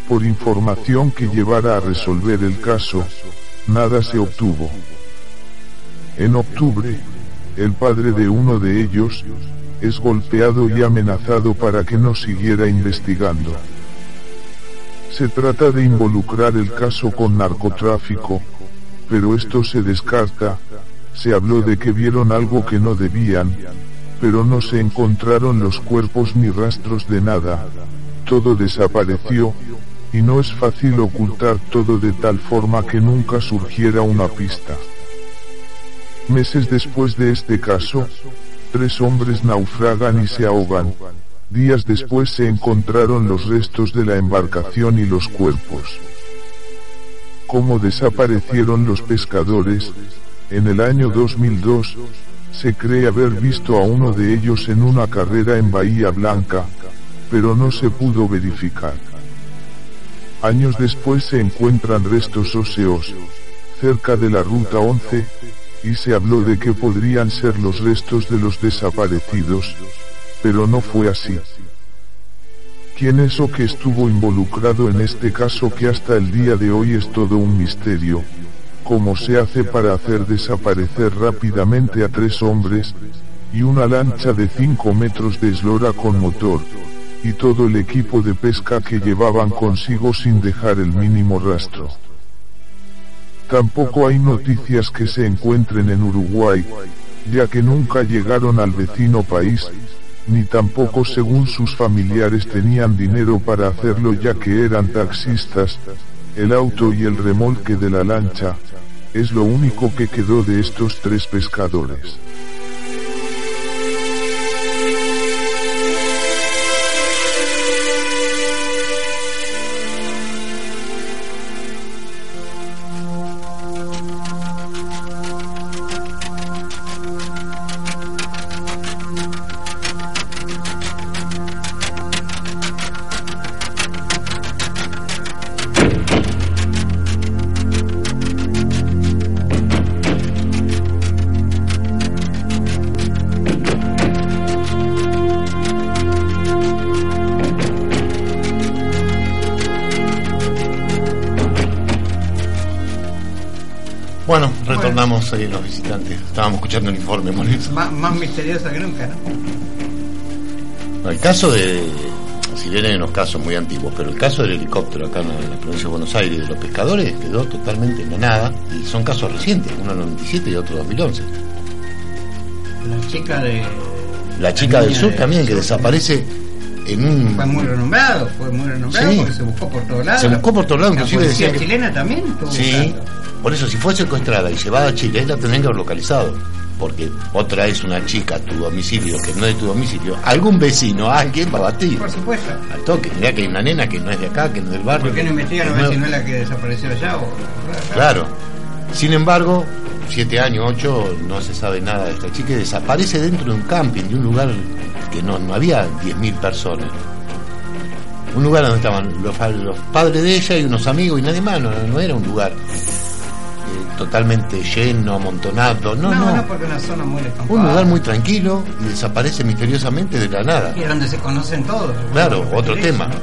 por información que llevara a resolver el caso, nada se obtuvo. En octubre, el padre de uno de ellos, es golpeado y amenazado para que no siguiera investigando. Se trata de involucrar el caso con narcotráfico, pero esto se descarta, se habló de que vieron algo que no debían, pero no se encontraron los cuerpos ni rastros de nada, todo desapareció, y no es fácil ocultar todo de tal forma que nunca surgiera una pista. Meses después de este caso, tres hombres naufragan y se ahogan. Días después se encontraron los restos de la embarcación y los cuerpos. Cómo desaparecieron los pescadores, en el año 2002, se cree haber visto a uno de ellos en una carrera en Bahía Blanca, pero no se pudo verificar. Años después se encuentran restos óseos, cerca de la Ruta 11, y se habló de que podrían ser los restos de los desaparecidos, pero no fue así. ¿Quién es o que estuvo involucrado en este caso que hasta el día de hoy es todo un misterio? ¿Cómo se hace para hacer desaparecer rápidamente a tres hombres, y una lancha de 5 metros de eslora con motor, y todo el equipo de pesca que llevaban consigo sin dejar el mínimo rastro? Tampoco hay noticias que se encuentren en Uruguay, ya que nunca llegaron al vecino país, ni tampoco según sus familiares tenían dinero para hacerlo ya que eran taxistas, el auto y el remolque de la lancha, es lo único que quedó de estos tres pescadores. Estábamos escuchando el informe. Más, más misteriosa que nunca, ¿no? El caso de, si bien hay unos casos muy antiguos, pero el caso del helicóptero acá en la provincia de Buenos Aires de los pescadores quedó totalmente en la nada y son casos recientes, uno en 97 y otro en 2011. La chica de... La chica del sur también que desaparece en un... Fue muy renombrado, fue muy renombrado Sí. porque se buscó por todos lados. Se buscó por todos lados, La inclusive policía decían que- chilena también estuvo Sí, buscando. Por eso si fue secuestrada y llevada a Chile, la tendrían que haber localizado. Porque otra es una chica a tu domicilio que no es de tu domicilio, algún vecino, alguien va a batir. Por supuesto. Al toque, mirá que hay una nena que no es de acá, que no es del barrio. ¿Por qué no investigan a ver si no es la que desapareció allá? O... Claro. Sin embargo, siete años, ocho, no se sabe nada de esta chica y desaparece dentro de un camping, de un lugar que no, no había 10.000 personas. Un lugar donde estaban los, pa- los padres de ella y unos amigos y nadie más, no, no era un lugar totalmente lleno, amontonado, no, No, no. no, porque una zona muy descampada. Un lugar muy tranquilo y desaparece misteriosamente de la nada. Y es donde se conocen todos. Claro, otro tema. ¿no?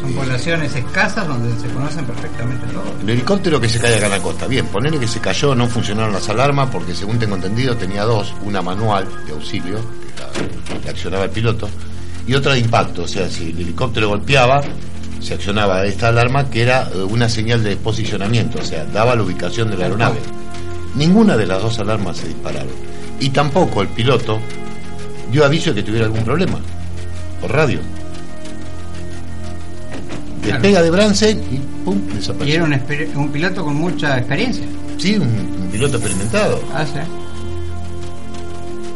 Son poblaciones escasas donde se conocen perfectamente todos. El helicóptero que se cae acá en la costa, bien, ponele que se cayó, no funcionaron las alarmas porque según tengo entendido tenía dos, una manual de auxilio, que la, que accionaba el piloto, y otra de impacto, o sea, si el helicóptero golpeaba, se accionaba esta alarma que era eh, una señal de posicionamiento, o sea, daba la ubicación de la aeronave. Ninguna de las dos alarmas se dispararon. Y tampoco el piloto dio aviso de que tuviera algún problema, por radio. Despega de Bransen y pum, Y desapareció. era un, piloto con mucha experiencia. Sí, un, un piloto experimentado. Ah, sí.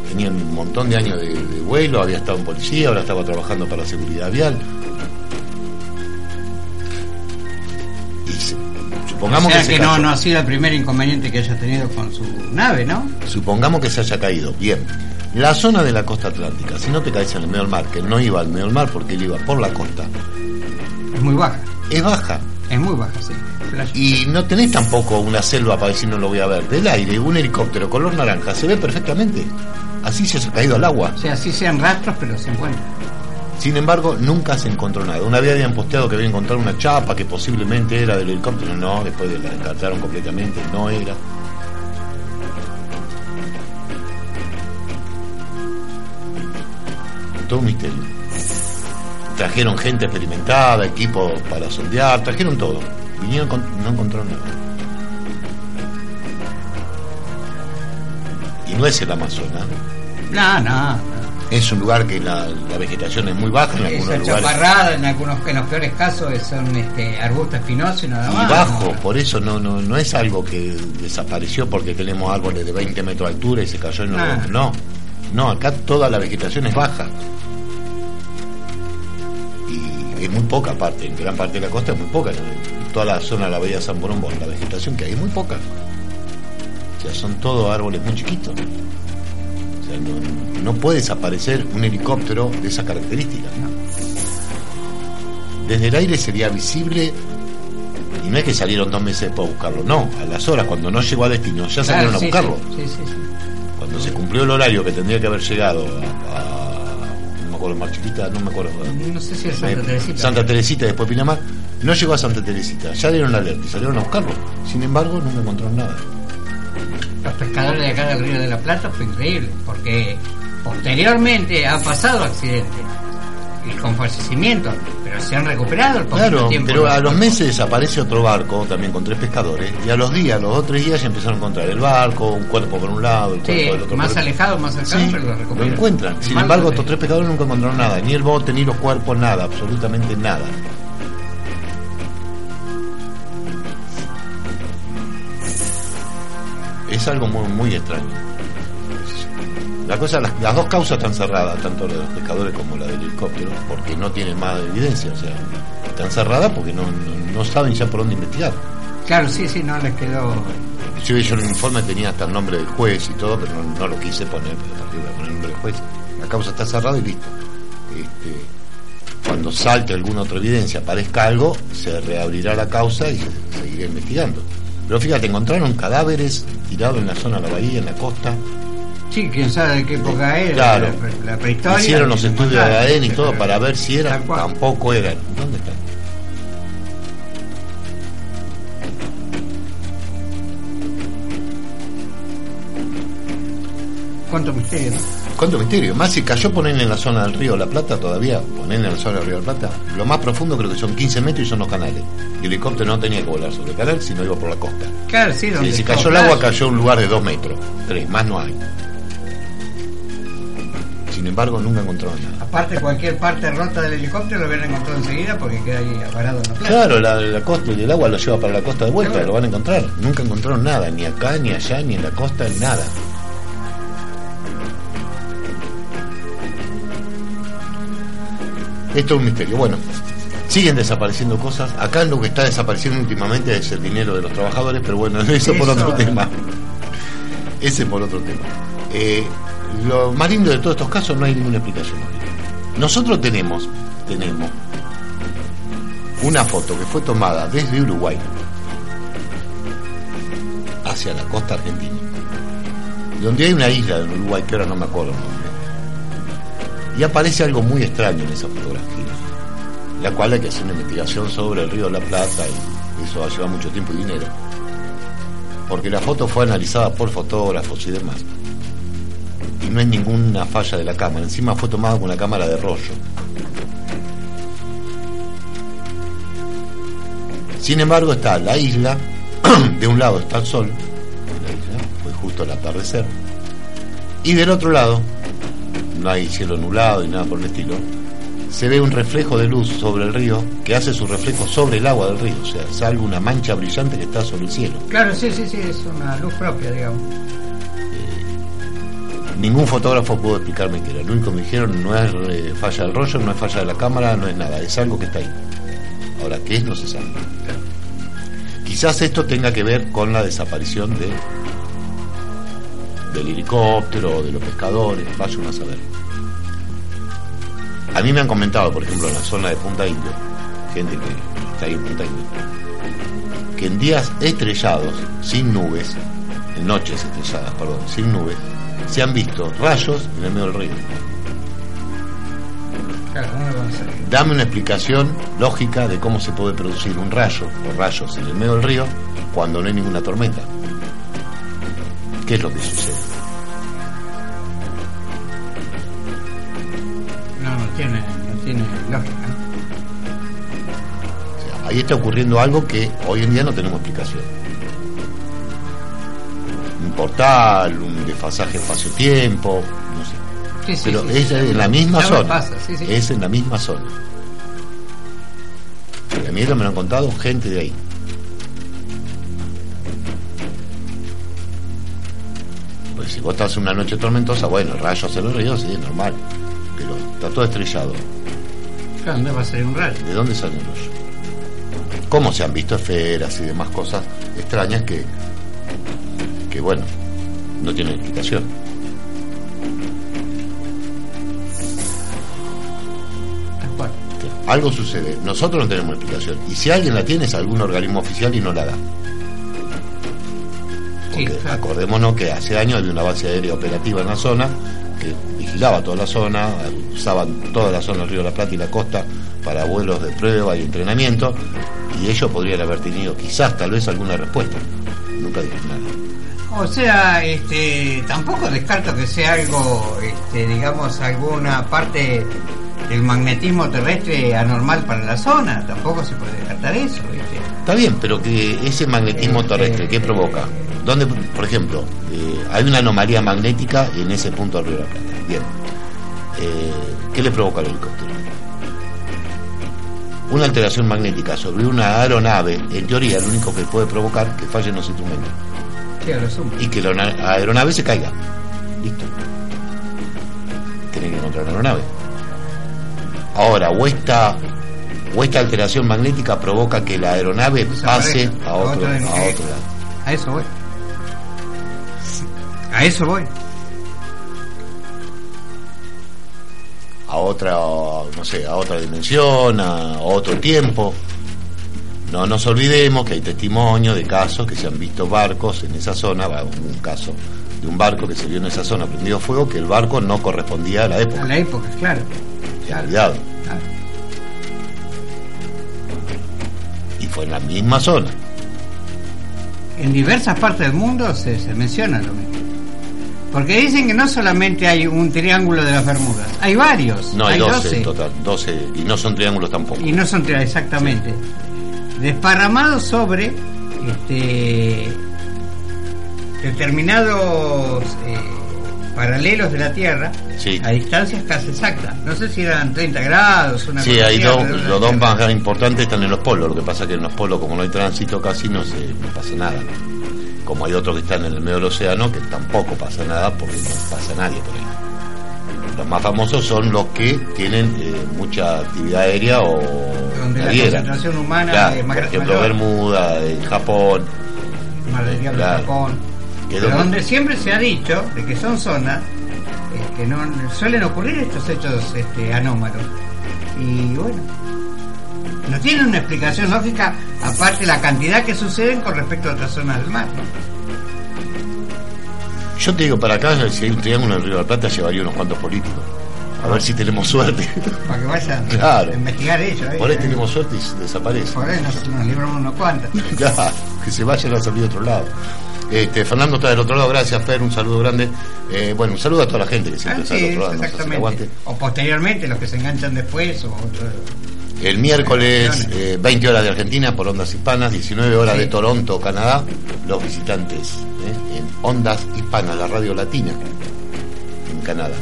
Tenía un montón de años de, de vuelo, había estado en policía, ahora estaba trabajando para la seguridad vial. Supongamos o sea que, se no, cayó. no ha sido el primer inconveniente que haya tenido con su nave, ¿no? Supongamos que se haya caído. Bien. La zona de la costa atlántica, si no te caes en el medio del mar, que él no iba al medio del mar porque él iba por la costa, Es muy baja. es baja. Es muy baja, sí. Y no tenés tampoco una selva para decir no lo voy a ver. Del aire, un helicóptero color naranja, se ve perfectamente. Así se ha caído al agua. O sea, sí sean rastros, pero se encuentran. Sin embargo, nunca se encontró nada. Una vez habían posteado que habían encontrado una chapa que posiblemente era del helicóptero. No, después de la descartaron completamente, no era. Todo un misterio. Trajeron gente experimentada, equipo para sondear, trajeron todo. Vinieron con, no encontraron nada. Y no es el Amazonas. No, no. Es un lugar que la, la vegetación es muy baja en algunos Esa lugares. en algunos, en los peores casos, son este, arbustos espinosos y nada y más. bajo, ¿no? por eso no, no, no es algo que desapareció porque tenemos árboles de 20 metros de altura y se cayó en Ah. el No, no, acá toda la vegetación es baja. Y es muy poca parte, en gran parte de la costa es muy poca. Toda la zona de la bahía de San Borombo, la vegetación que hay es muy poca. O sea, son todos árboles muy chiquitos. O sea, no, no puede desaparecer un helicóptero de esa característica. Desde el aire sería visible y no es que salieron dos meses después a buscarlo, no, a las horas, cuando no llegó a destino, ya salieron Claro, a buscarlo. Sí, sí. Cuando se cumplió el horario que tendría que haber llegado a, a- no me acuerdo, Chiquita, no me acuerdo. No sé si es Santa Eh, Teresita. Santa Teresita después Pinamar, no llegó a Santa Teresita, ya dieron la alerta y salieron a buscarlo. Sin embargo, nunca encontraron nada. Los pescadores de acá del Río de la Plata fue increíble, porque posteriormente han pasado accidentes y con fallecimientos, pero se han recuperado el Claro, tiempo. pero a los meses aparece otro barco también con tres pescadores y a los días, los dos o tres días ya empezaron a encontrar el barco, un cuerpo por un lado, el cuerpo Sí, del otro más por alejado, más cercano, Sí, pero lo lo recuperan. encuentran. Sin embargo, estos tres pescadores nunca encontraron nada, ni el bote, ni los cuerpos, nada, absolutamente nada. Es algo muy, muy extraño. La cosa, las, las dos causas están cerradas, tanto la de los pescadores como la del helicóptero, porque no tienen más evidencia, o sea, están cerradas porque no, no, no saben ya por dónde investigar. Claro, sí, sí, no les quedó. Yo, yo en el informe tenía hasta el nombre del juez y todo, pero no, no lo quise poner, pero ¿para qué voy a poner el nombre del juez? La causa está cerrada y listo. Este, cuando salte alguna otra evidencia, aparezca algo, se reabrirá la causa y se seguirá investigando. Pero fíjate, encontraron cadáveres tirados en la zona de la bahía, en la costa. Sí, quién sabe de qué época era, Claro. la, la prehistoria. Hicieron los estudios de. ADN y todo para ver si eran, tampoco eran. ¿Dónde están? Cuánto misterio. ¿Cuánto misterio? Más si cayó ponerle en la zona del río la Plata todavía, ponerle en la zona del río de la Plata, lo más profundo creo que son 15 metros y son los canales. Y el helicóptero no tenía que volar sobre el canal, sino iba por la costa. Claro, sí, donde Si, si cayó el agua, cayó un lugar de 2 metros, 3, más no hay. Sin embargo, nunca encontraron nada. Aparte, cualquier parte rota del helicóptero lo hubieran encontrado enseguida porque queda ahí parado en la playa. Claro, la, la costa y el agua lo lleva para la costa de vuelta, Claro. lo van a encontrar. Nunca encontraron nada, ni acá, ni allá, ni en la costa, nada. Esto es un misterio. Bueno, siguen desapareciendo cosas. Acá lo que está desapareciendo últimamente es el dinero de los trabajadores, pero bueno, eso, por Eso, otro eh. tema. Ese por otro tema. Eh, lo más lindo de todos estos casos no hay ninguna explicación. Nosotros tenemos, tenemos una foto que fue tomada desde Uruguay hacia la costa argentina, donde hay una isla en Uruguay que ahora no me acuerdo el nombre, y aparece algo muy extraño en esa fotografía, la cual hay que hacer una investigación sobre el río de la Plata y eso va a llevar mucho tiempo y dinero, porque la foto fue analizada por fotógrafos y demás, y no hay ninguna falla de la cámara, encima fue tomada con una cámara de rollo. Sin embargo, está la isla, de un lado está el sol, la isla, fue justo al atardecer, y del otro lado, no hay cielo nublado y nada por el estilo, se ve un reflejo de luz sobre el río que hace su reflejo sobre el agua del río, o sea, sale una mancha brillante que está sobre el cielo. Claro, sí, sí, sí, es una luz propia, digamos. Ningún fotógrafo pudo explicarme qué era. Lo único que me dijeron no es eh, falla del rollo, no es falla de la cámara, no es nada, es algo que está ahí. Ahora, ¿qué es? No se sabe. Quizás esto tenga que ver con la desaparición de del helicóptero, de los pescadores, vaya uno a saber. A mí me han comentado, por ejemplo, en la zona de Punta Indio, gente que está ahí en Punta Indio, que en días estrellados, sin nubes, en noches estrelladas, perdón, sin nubes, se han visto rayos en el medio del río. Dame una explicación lógica de cómo se puede producir un rayo o rayos en el medio del río cuando no hay ninguna tormenta. ¿Qué es lo que sucede? No, no tiene, no tiene lógica. O sea, ahí está ocurriendo algo que hoy en día no tenemos explicación. Un portal, un desfasaje espacio-tiempo, no sé. Sí, sí, Pero sí, es en la misma zona. pasa. Es en la misma zona. Y a mí me lo han contado gente de ahí. Vos estás en una noche tormentosa, bueno, rayos en los ríos, sí, es normal. Pero está todo estrellado. ¿dónde va a salir un rayo? ¿De dónde sale el rayo? ¿Cómo se han visto esferas y demás cosas extrañas que, que bueno, no tienen explicación? Algo sucede, nosotros no tenemos explicación. Y si alguien la tiene es algún organismo oficial y no la da. Sí, Porque claro. acordémonos que hace años había una base aérea operativa en la zona que vigilaba toda la zona, usaban toda la zona del Río de la Plata y la costa para vuelos de prueba y entrenamiento, y ellos podrían haber tenido quizás, tal vez, alguna respuesta. Nunca dijo nada. O sea, este, tampoco descarto que sea algo, este, digamos, alguna parte del magnetismo terrestre anormal para la zona. Tampoco se puede descartar eso, ¿viste? Está bien, pero que ese magnetismo Este- terrestre, ¿qué provoca? ¿Dónde, por ejemplo, eh, hay una anomalía magnética en ese punto del Río de la Plata? Bien. Eh, ¿Qué le provoca al helicóptero? Una alteración magnética sobre una aeronave, en teoría, lo único que puede provocar que fallen los instrumentos y que la na- aeronave se caiga. Listo. Tienen que encontrar una aeronave. Ahora, o esta, o esta alteración magnética provoca que la aeronave pase a otro, a otro lado. A eso voy. A eso voy. a otra, no sé, a otra dimensión, a otro tiempo. No nos olvidemos que hay testimonios de casos que se han visto barcos en esa zona, un caso de un barco que se vio en esa zona prendido fuego, que el barco no correspondía a la A época. la época, claro. Claro. Cuidado. claro. Y fue en la misma zona. En diversas partes del mundo se, se menciona lo mismo. Porque dicen que no solamente hay un triángulo de las Bermudas, hay varios. No, hay 12 12. en total, 12, y no son triángulos tampoco. Y no son tri- exactamente. Desparramados sobre este, determinados eh, paralelos de la Tierra Sí. a distancias casi exactas. No sé si eran 30 grados, una Sí, hay dos, los dos más importantes están en los polos, lo que pasa que en los polos como no hay tránsito casi no se no pasa nada. Como hay otros que están en el medio del océano que tampoco pasa nada porque no pasa nadie por ahí. Los más famosos son los que tienen eh, mucha actividad aérea o Donde la concentración humana Claro, es más- por ejemplo mayor. Bermuda, en Japón, Mar del Diablo, Claro. Japón. Pero donde- donde siempre se ha dicho de que son zonas eh, que no suelen ocurrir estos hechos este, anómalos. Y bueno, no tienen una explicación lógica aparte de la cantidad que suceden con respecto a otras zonas del mar. ¿no? Yo te digo, para acá, si hay un triángulo en el Río de la Plata, llevaría unos cuantos políticos. A ver si tenemos suerte. Para que vayan Claro. a investigar ellos. ¿eh? Por ahí tenemos suerte y desaparece. Por ahí nos, nos libramos unos cuantos. Ya, que se vayan a salir de otro lado. Este, Fernando está del otro lado, gracias Fer, un saludo grande. Eh, bueno, un saludo a toda la gente que Ah, siempre está del sí, otro lado. exactamente. O posteriormente, los que se enganchan después o otro. El miércoles, eh, 20 horas de Argentina por Ondas Hispanas, 19 horas Sí. de Toronto, Canadá, los visitantes eh, en Ondas Hispanas, la radio latina en Canadá.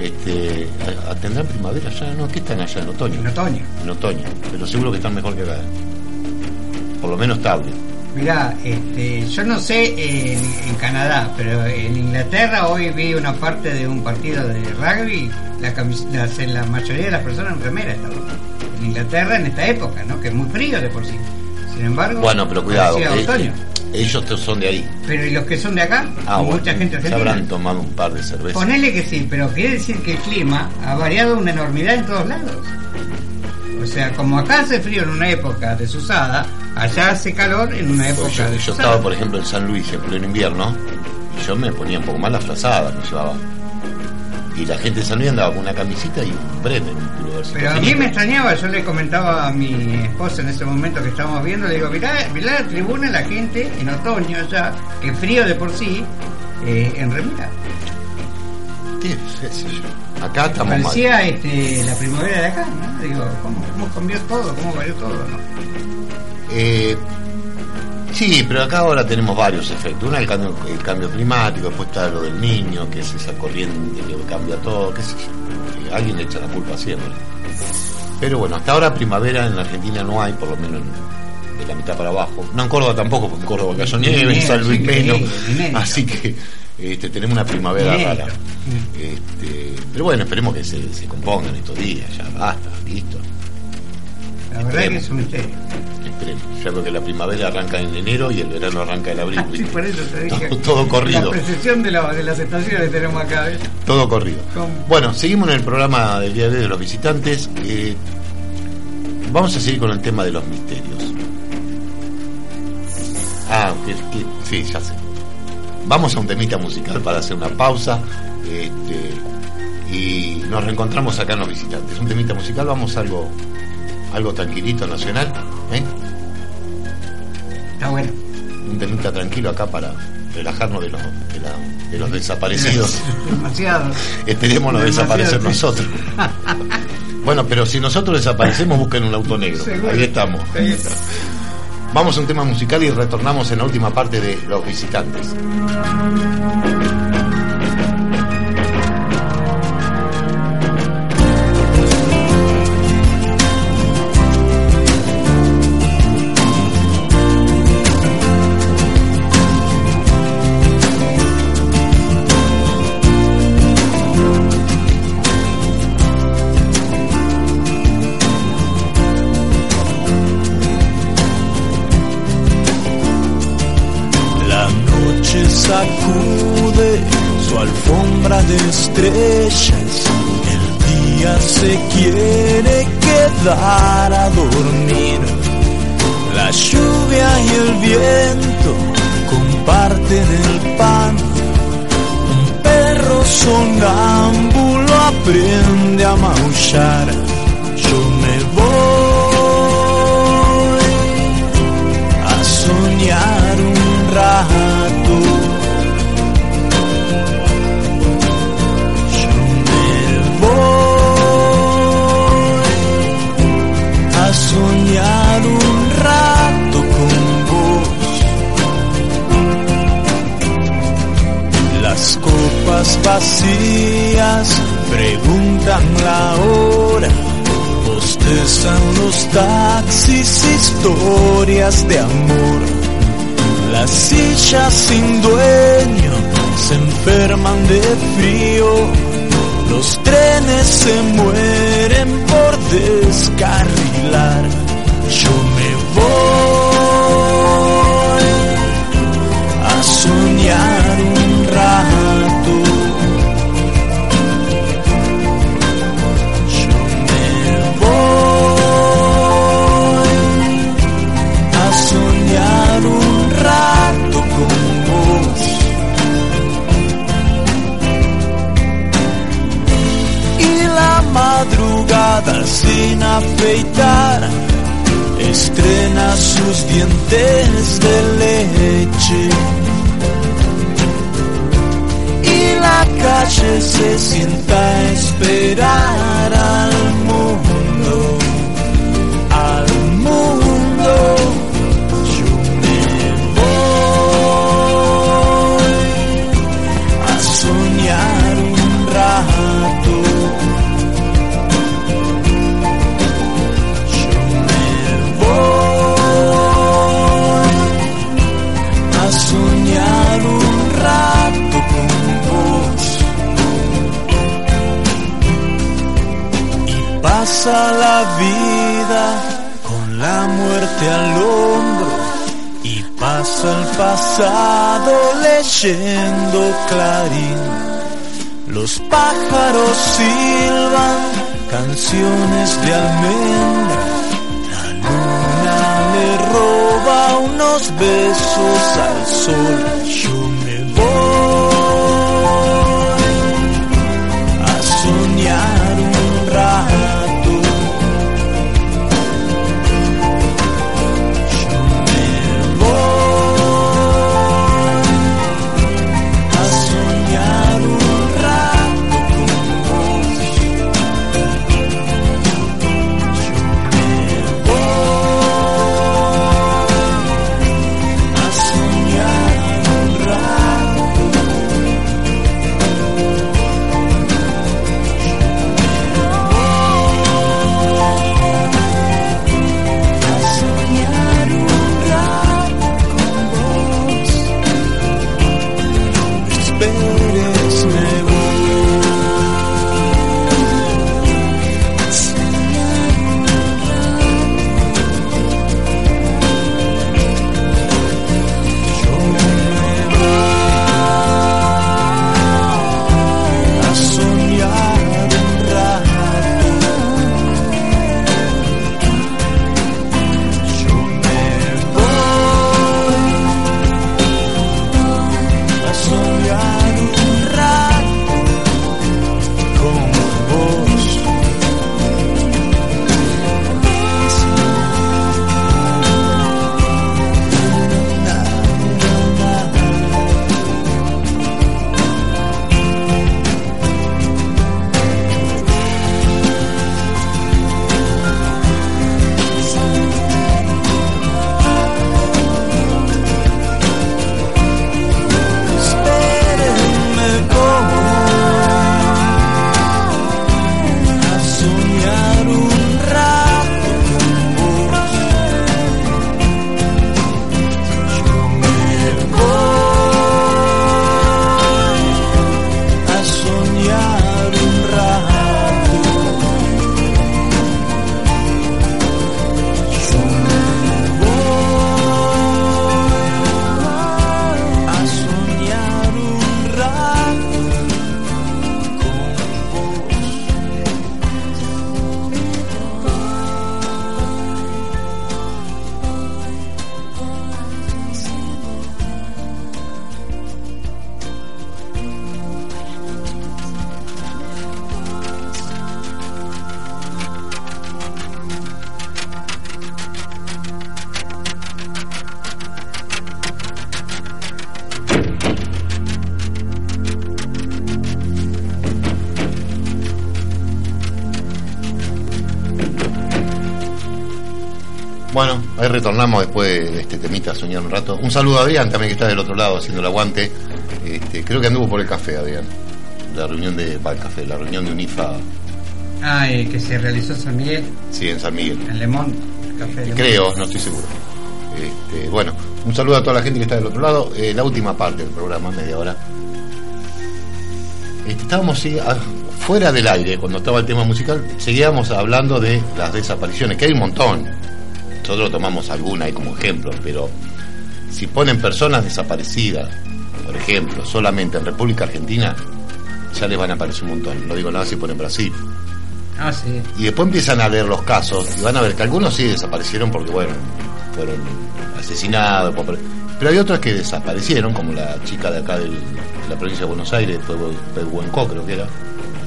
Este, ¿a- ¿Tendrán primavera ya? No, ¿qué están allá en otoño? En otoño. En otoño, pero seguro que están mejor que acá. Por lo menos estable. Mirá, este, yo no sé en, en Canadá, pero en Inglaterra hoy vi una parte de un partido de rugby, la las- la mayoría de las personas en remera estaban. En Inglaterra en esta época, ¿no? Que es muy frío de por sí. Sin embargo, Bueno, pero cuidado, eh, otoño. ellos son de ahí. Pero ¿y los que son de acá? Ah, Mucha bueno, gente se habrán tomado un par de cervezas. Ponele que sí, pero quiere decir que el clima ha variado una enormidad en todos lados. O sea, como acá hace frío en una época desusada, allá hace calor en una época Pues yo, yo estaba, por ejemplo, en San Luis en pleno invierno y yo me ponía un poco más la frazada, me llevaba. Y la gente de San Luis andaba con una camisita y un pullovercito Pero a mí me extrañaba, yo le comentaba a mi esposa en ese momento que estábamos viendo, le digo, mirá, mirá la tribuna, la gente en otoño ya, que frío de por sí, eh, en remera. ¿Qué, sé yo? Acá estamos mal. Parecía este, la primavera de acá, ¿no? Digo, ¿cómo, cómo cambió todo? ¿Cómo varió todo? ¿no? Eh, sí, pero acá ahora tenemos varios efectos. Uno es el cambio, el cambio climático, después está lo del niño, que es esa corriente que cambia todo, qué sé yo. Eh, Alguien le echa la culpa siempre. Pero bueno, hasta ahora primavera en la Argentina no hay, por lo menos en- de la mitad para abajo. No en Córdoba tampoco, porque en Córdoba cayó Ni nieve, en nieve, San Luis sí, menos. Así que este, tenemos una primavera rara. Este, pero bueno, esperemos que se, se compongan estos días, ya basta, listo. La verdad Esperemos. que es un misterio. Ya creo que la primavera arranca en enero y el verano arranca en abril. Sí, ¿viste? por eso te dije. Todo, todo corrido. La precesión de, la- de las estaciones tenemos acá. ¿ves? Todo corrido. ¿Cómo? Bueno, seguimos en el programa del día de hoy de los visitantes. Eh, vamos a seguir con el tema de los misterios. Ah, que- que- sí, ya sé. Vamos a un temita musical para hacer una pausa. este, y nos reencontramos acá en los visitantes. Un temita musical, vamos a algo, algo tranquilito, nacional. ¿eh? Tranquilo acá para relajarnos de los, de la- de los desaparecidos. Demasiado. Esperemos no desaparecer nosotros. Bueno, pero si nosotros desaparecemos, busquen un auto negro. Seguro. Ahí estamos. Ahí está. Vamos a un tema musical y retornamos en la última parte de Los Visitantes. La vida con con la muerte al hombro y pasa el pasado leyendo clarín. Los pájaros silban canciones de almendra. La luna le roba unos besos al sol. Bueno, ahí retornamos después de este temita soñar un rato. Un saludo a Adrián también que está del otro lado haciendo el aguante. Este, creo que anduvo por el café, Adrián. La reunión de. Va, el café, la reunión de UNIFA, Ah, eh, que se realizó en San Miguel, sí, en San Miguel. en Lemón, Café de. Creo, no estoy seguro. Este, bueno, un saludo a toda la gente que está del otro lado. Eh, la última parte del programa, media hora. Este, estábamos sí, a- fuera del aire, cuando estaba el tema musical, seguíamos hablando de las desapariciones, que hay un montón. Nosotros tomamos alguna ahí como ejemplo, pero si ponen personas desaparecidas, por ejemplo, solamente en República Argentina, ya les van a aparecer un montón. No digo nada si ponen Brasil. Ah, sí. Y después empiezan a leer los casos y van a ver que algunos sí desaparecieron porque, bueno, fueron asesinados. Pero hay otros que desaparecieron, como la chica de acá del- de la provincia de Buenos Aires, Pehuenco, creo que era.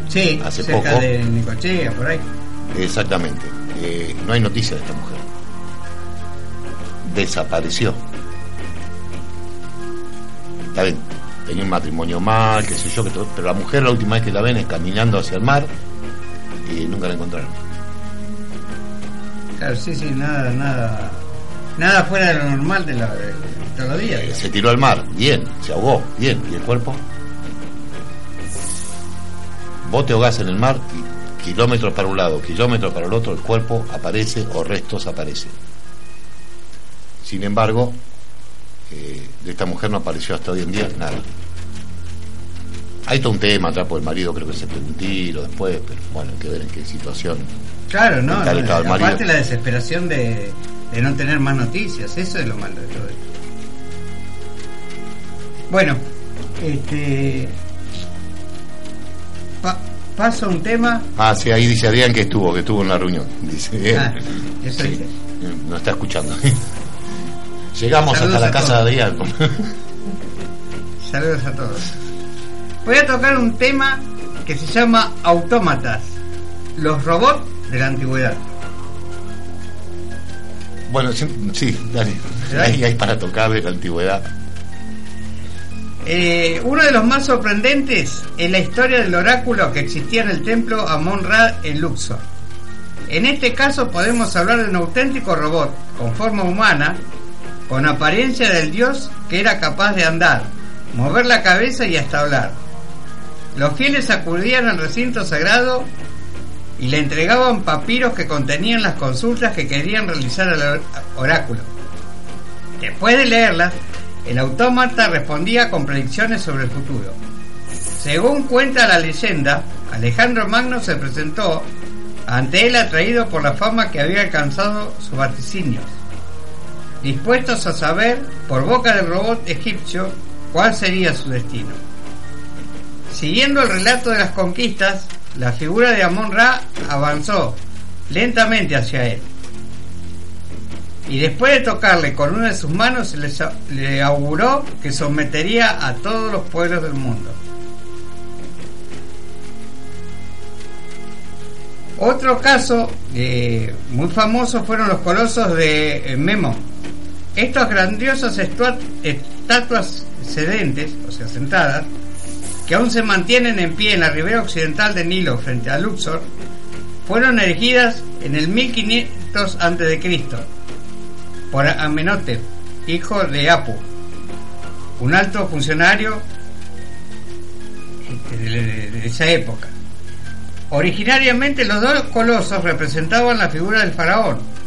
Sí, Hace cerca poco. de Nicochea, por ahí. Exactamente. Eh, no hay noticia de esta mujer. Desapareció. Está bien, tenía un matrimonio mal, qué sé yo, que todo- pero la mujer la última vez que la ven es caminando hacia el mar y nunca la encontraron. Claro, sí, sí, nada, nada. Nada fuera de lo normal de, la, de todos los días. Eh, se tiró al mar, bien, se ahogó, bien, y el cuerpo. Vos te ahogás en el mar kilómetros para un lado, kilómetros para el otro, el cuerpo aparece o restos aparecen. Sin embargo, eh, de esta mujer no apareció hasta hoy en día nada. Hay todo un tema atrás el marido, creo que se pegó un tiro después, pero bueno, hay que ver en qué situación Claro, no, marido. aparte la desesperación de, de no tener más noticias, eso es lo malo de todo esto. Bueno, este pa- paso a un tema. Ah, sí, ahí dice Adrián que estuvo, que estuvo en la reunión. Dice, Ah, eso Sí, dice. no está escuchando. Llegamos Saludos hasta la casa todos. de Adrián. Saludos a todos. Voy a tocar un tema que se llama Autómatas, los robots de la antigüedad. bueno, sí. ¿Dale? Ahí hay para tocar de la antigüedad. Eh, uno de los más sorprendentes es la historia del oráculo que existía en el templo Amon-Ra en Luxor. En este caso podemos hablar de un auténtico robot con forma humana, con apariencia del dios que era capaz de andar, mover la cabeza y hasta hablar. Los fieles acudían al recinto sagrado y le entregaban papiros que contenían las consultas que querían realizar al or- oráculo. Después de leerlas, el autómata respondía con predicciones sobre el futuro. Según cuenta la leyenda, Alejandro Magno se presentó ante él atraído por la fama que había alcanzado sus vaticinios, dispuestos a saber, por boca del robot egipcio, cuál sería su destino. Siguiendo el relato de las conquistas, la figura de Amon-Ra avanzó lentamente hacia él. Y después de tocarle con una de sus manos, le auguró que sometería a todos los pueblos del mundo. Otro caso eh, muy famoso fueron los colosos de eh, Memo. Estas grandiosas estatuas sedentes, o sea, sentadas, que aún se mantienen en pie en la ribera occidental del Nilo frente a Luxor, fueron erigidas en el 1500 a.C. por Amenhotep, hijo de Apu, un alto funcionario de esa época. Originariamente los dos colosos representaban la figura del faraón.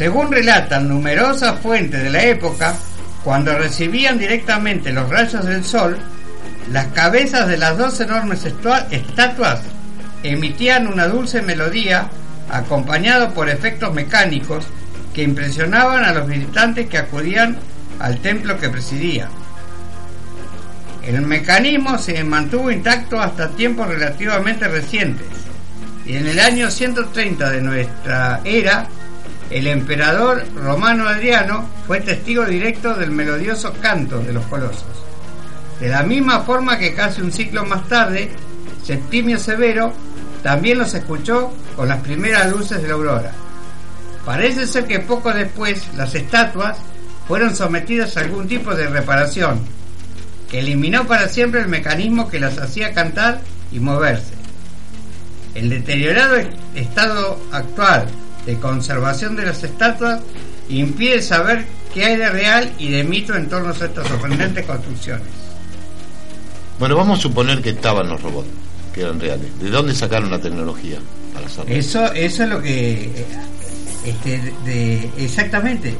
Según relatan numerosas fuentes de la época, cuando recibían directamente los rayos del sol, las cabezas de las dos enormes estatuas emitían una dulce melodía acompañado por efectos mecánicos que impresionaban a los visitantes que acudían al templo que presidía. El mecanismo se mantuvo intacto hasta tiempos relativamente recientes y en el año 130 de nuestra era, el emperador romano Adriano fue testigo directo del melodioso canto de los colosos. De la misma forma que casi un siglo más tarde, Septimio Severo también los escuchó con las primeras luces de la aurora. Parece ser que poco después las estatuas fueron sometidas a algún tipo de reparación, que eliminó para siempre el mecanismo que las hacía cantar y moverse. El deteriorado est- estado actual de conservación de las estatuas impide saber qué hay de real y de mito en torno a estas sorprendentes construcciones. Bueno, vamos a suponer que estaban los robots, que eran reales. ¿De dónde sacaron la tecnología para hacerlo? Eso, eso es lo que este, de, de- exactamente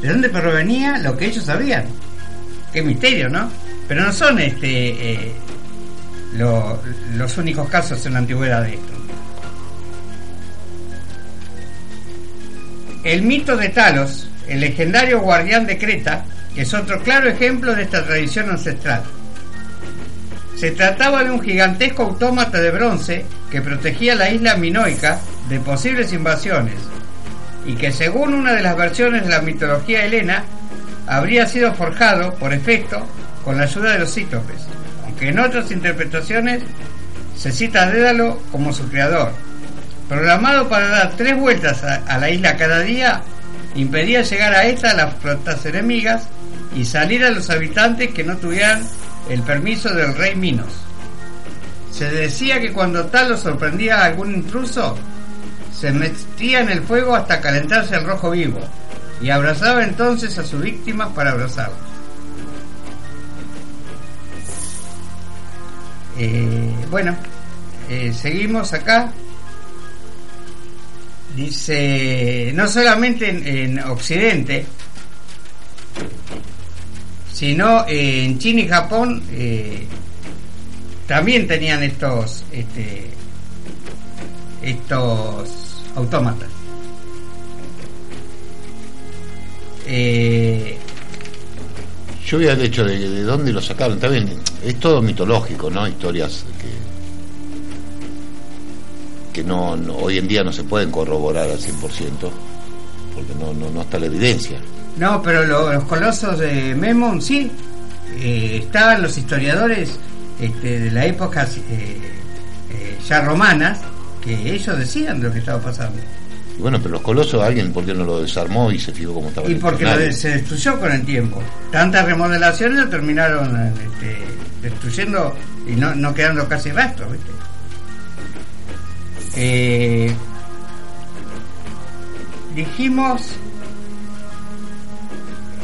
de dónde provenía lo que ellos sabían. Qué misterio, ¿no? Pero no son este eh, lo- los únicos casos en la antigüedad de esto. El mito de Talos, el legendario guardián de Creta, es otro claro ejemplo de esta tradición ancestral. Se trataba de un gigantesco autómata de bronce que protegía la isla minoica de posibles invasiones y que según una de las versiones de la mitología helena habría sido forjado por efecto con la ayuda de los cíclopes, aunque en otras interpretaciones se cita a Dédalo como su creador. Programado para dar tres vueltas a, la isla cada día, impedía llegar a esta a las flotas enemigas y salir a los habitantes que no tuvieran el permiso del rey Minos. Se decía que cuando tal lo sorprendía a algún intruso, se metía en el fuego hasta calentarse el rojo vivo y abrazaba entonces a sus víctimas para abrazarlos. Eh, bueno, eh, seguimos acá. Dice, no solamente en, en Occidente, sino en China y Japón eh, también tenían estos este, estos autómatas. Eh, Yo había el hecho de, de dónde lo sacaron. Está bien, es todo mitológico, ¿no? Historias que, que no, no- hoy en día no se pueden corroborar al 100%, porque no, no, no está la evidencia. no, pero lo- los colosos de Memon sí. Eh, estaban los historiadores este, de la época eh, eh, ya romanas que ellos decían lo que estaba pasando. Y bueno, pero los colosos, alguien, ¿por qué no lo desarmó y se fijó cómo estaba? Y porque lo escenario? de- se destruyó con el tiempo. Tantas remodelaciones lo terminaron este, destruyendo y no, no quedando casi rastros. ¿viste? Eh, dijimos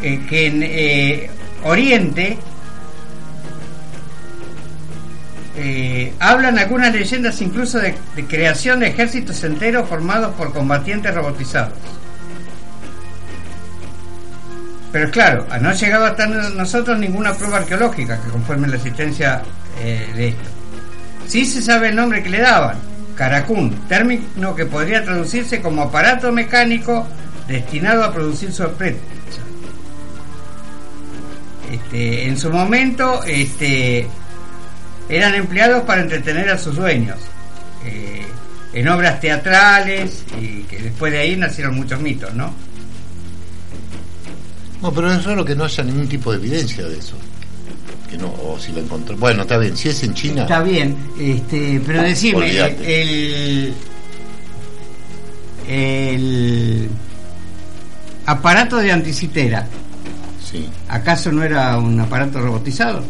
eh, que en eh, Oriente hablan algunas leyendas incluso de, creación de ejércitos enteros formados por combatientes robotizados. Pero claro, no ha llegado hasta nosotros ninguna prueba arqueológica que conforme la existencia de esto. Sí se sabe el nombre que le daban, Caracún, término que podría traducirse como aparato mecánico destinado a producir sorpresa. Este, en su momento este, eran empleados para entretener a sus dueños eh, en obras teatrales y que después de ahí nacieron muchos mitos, ¿no? No, pero es raro que no haya ningún tipo de evidencia de eso. Que no, o si lo encontró. Bueno, está bien, si es en China. Está bien, este, pero decime, Olvídate. el, el aparato de anticitera, Sí, ¿acaso no era un aparato robotizado?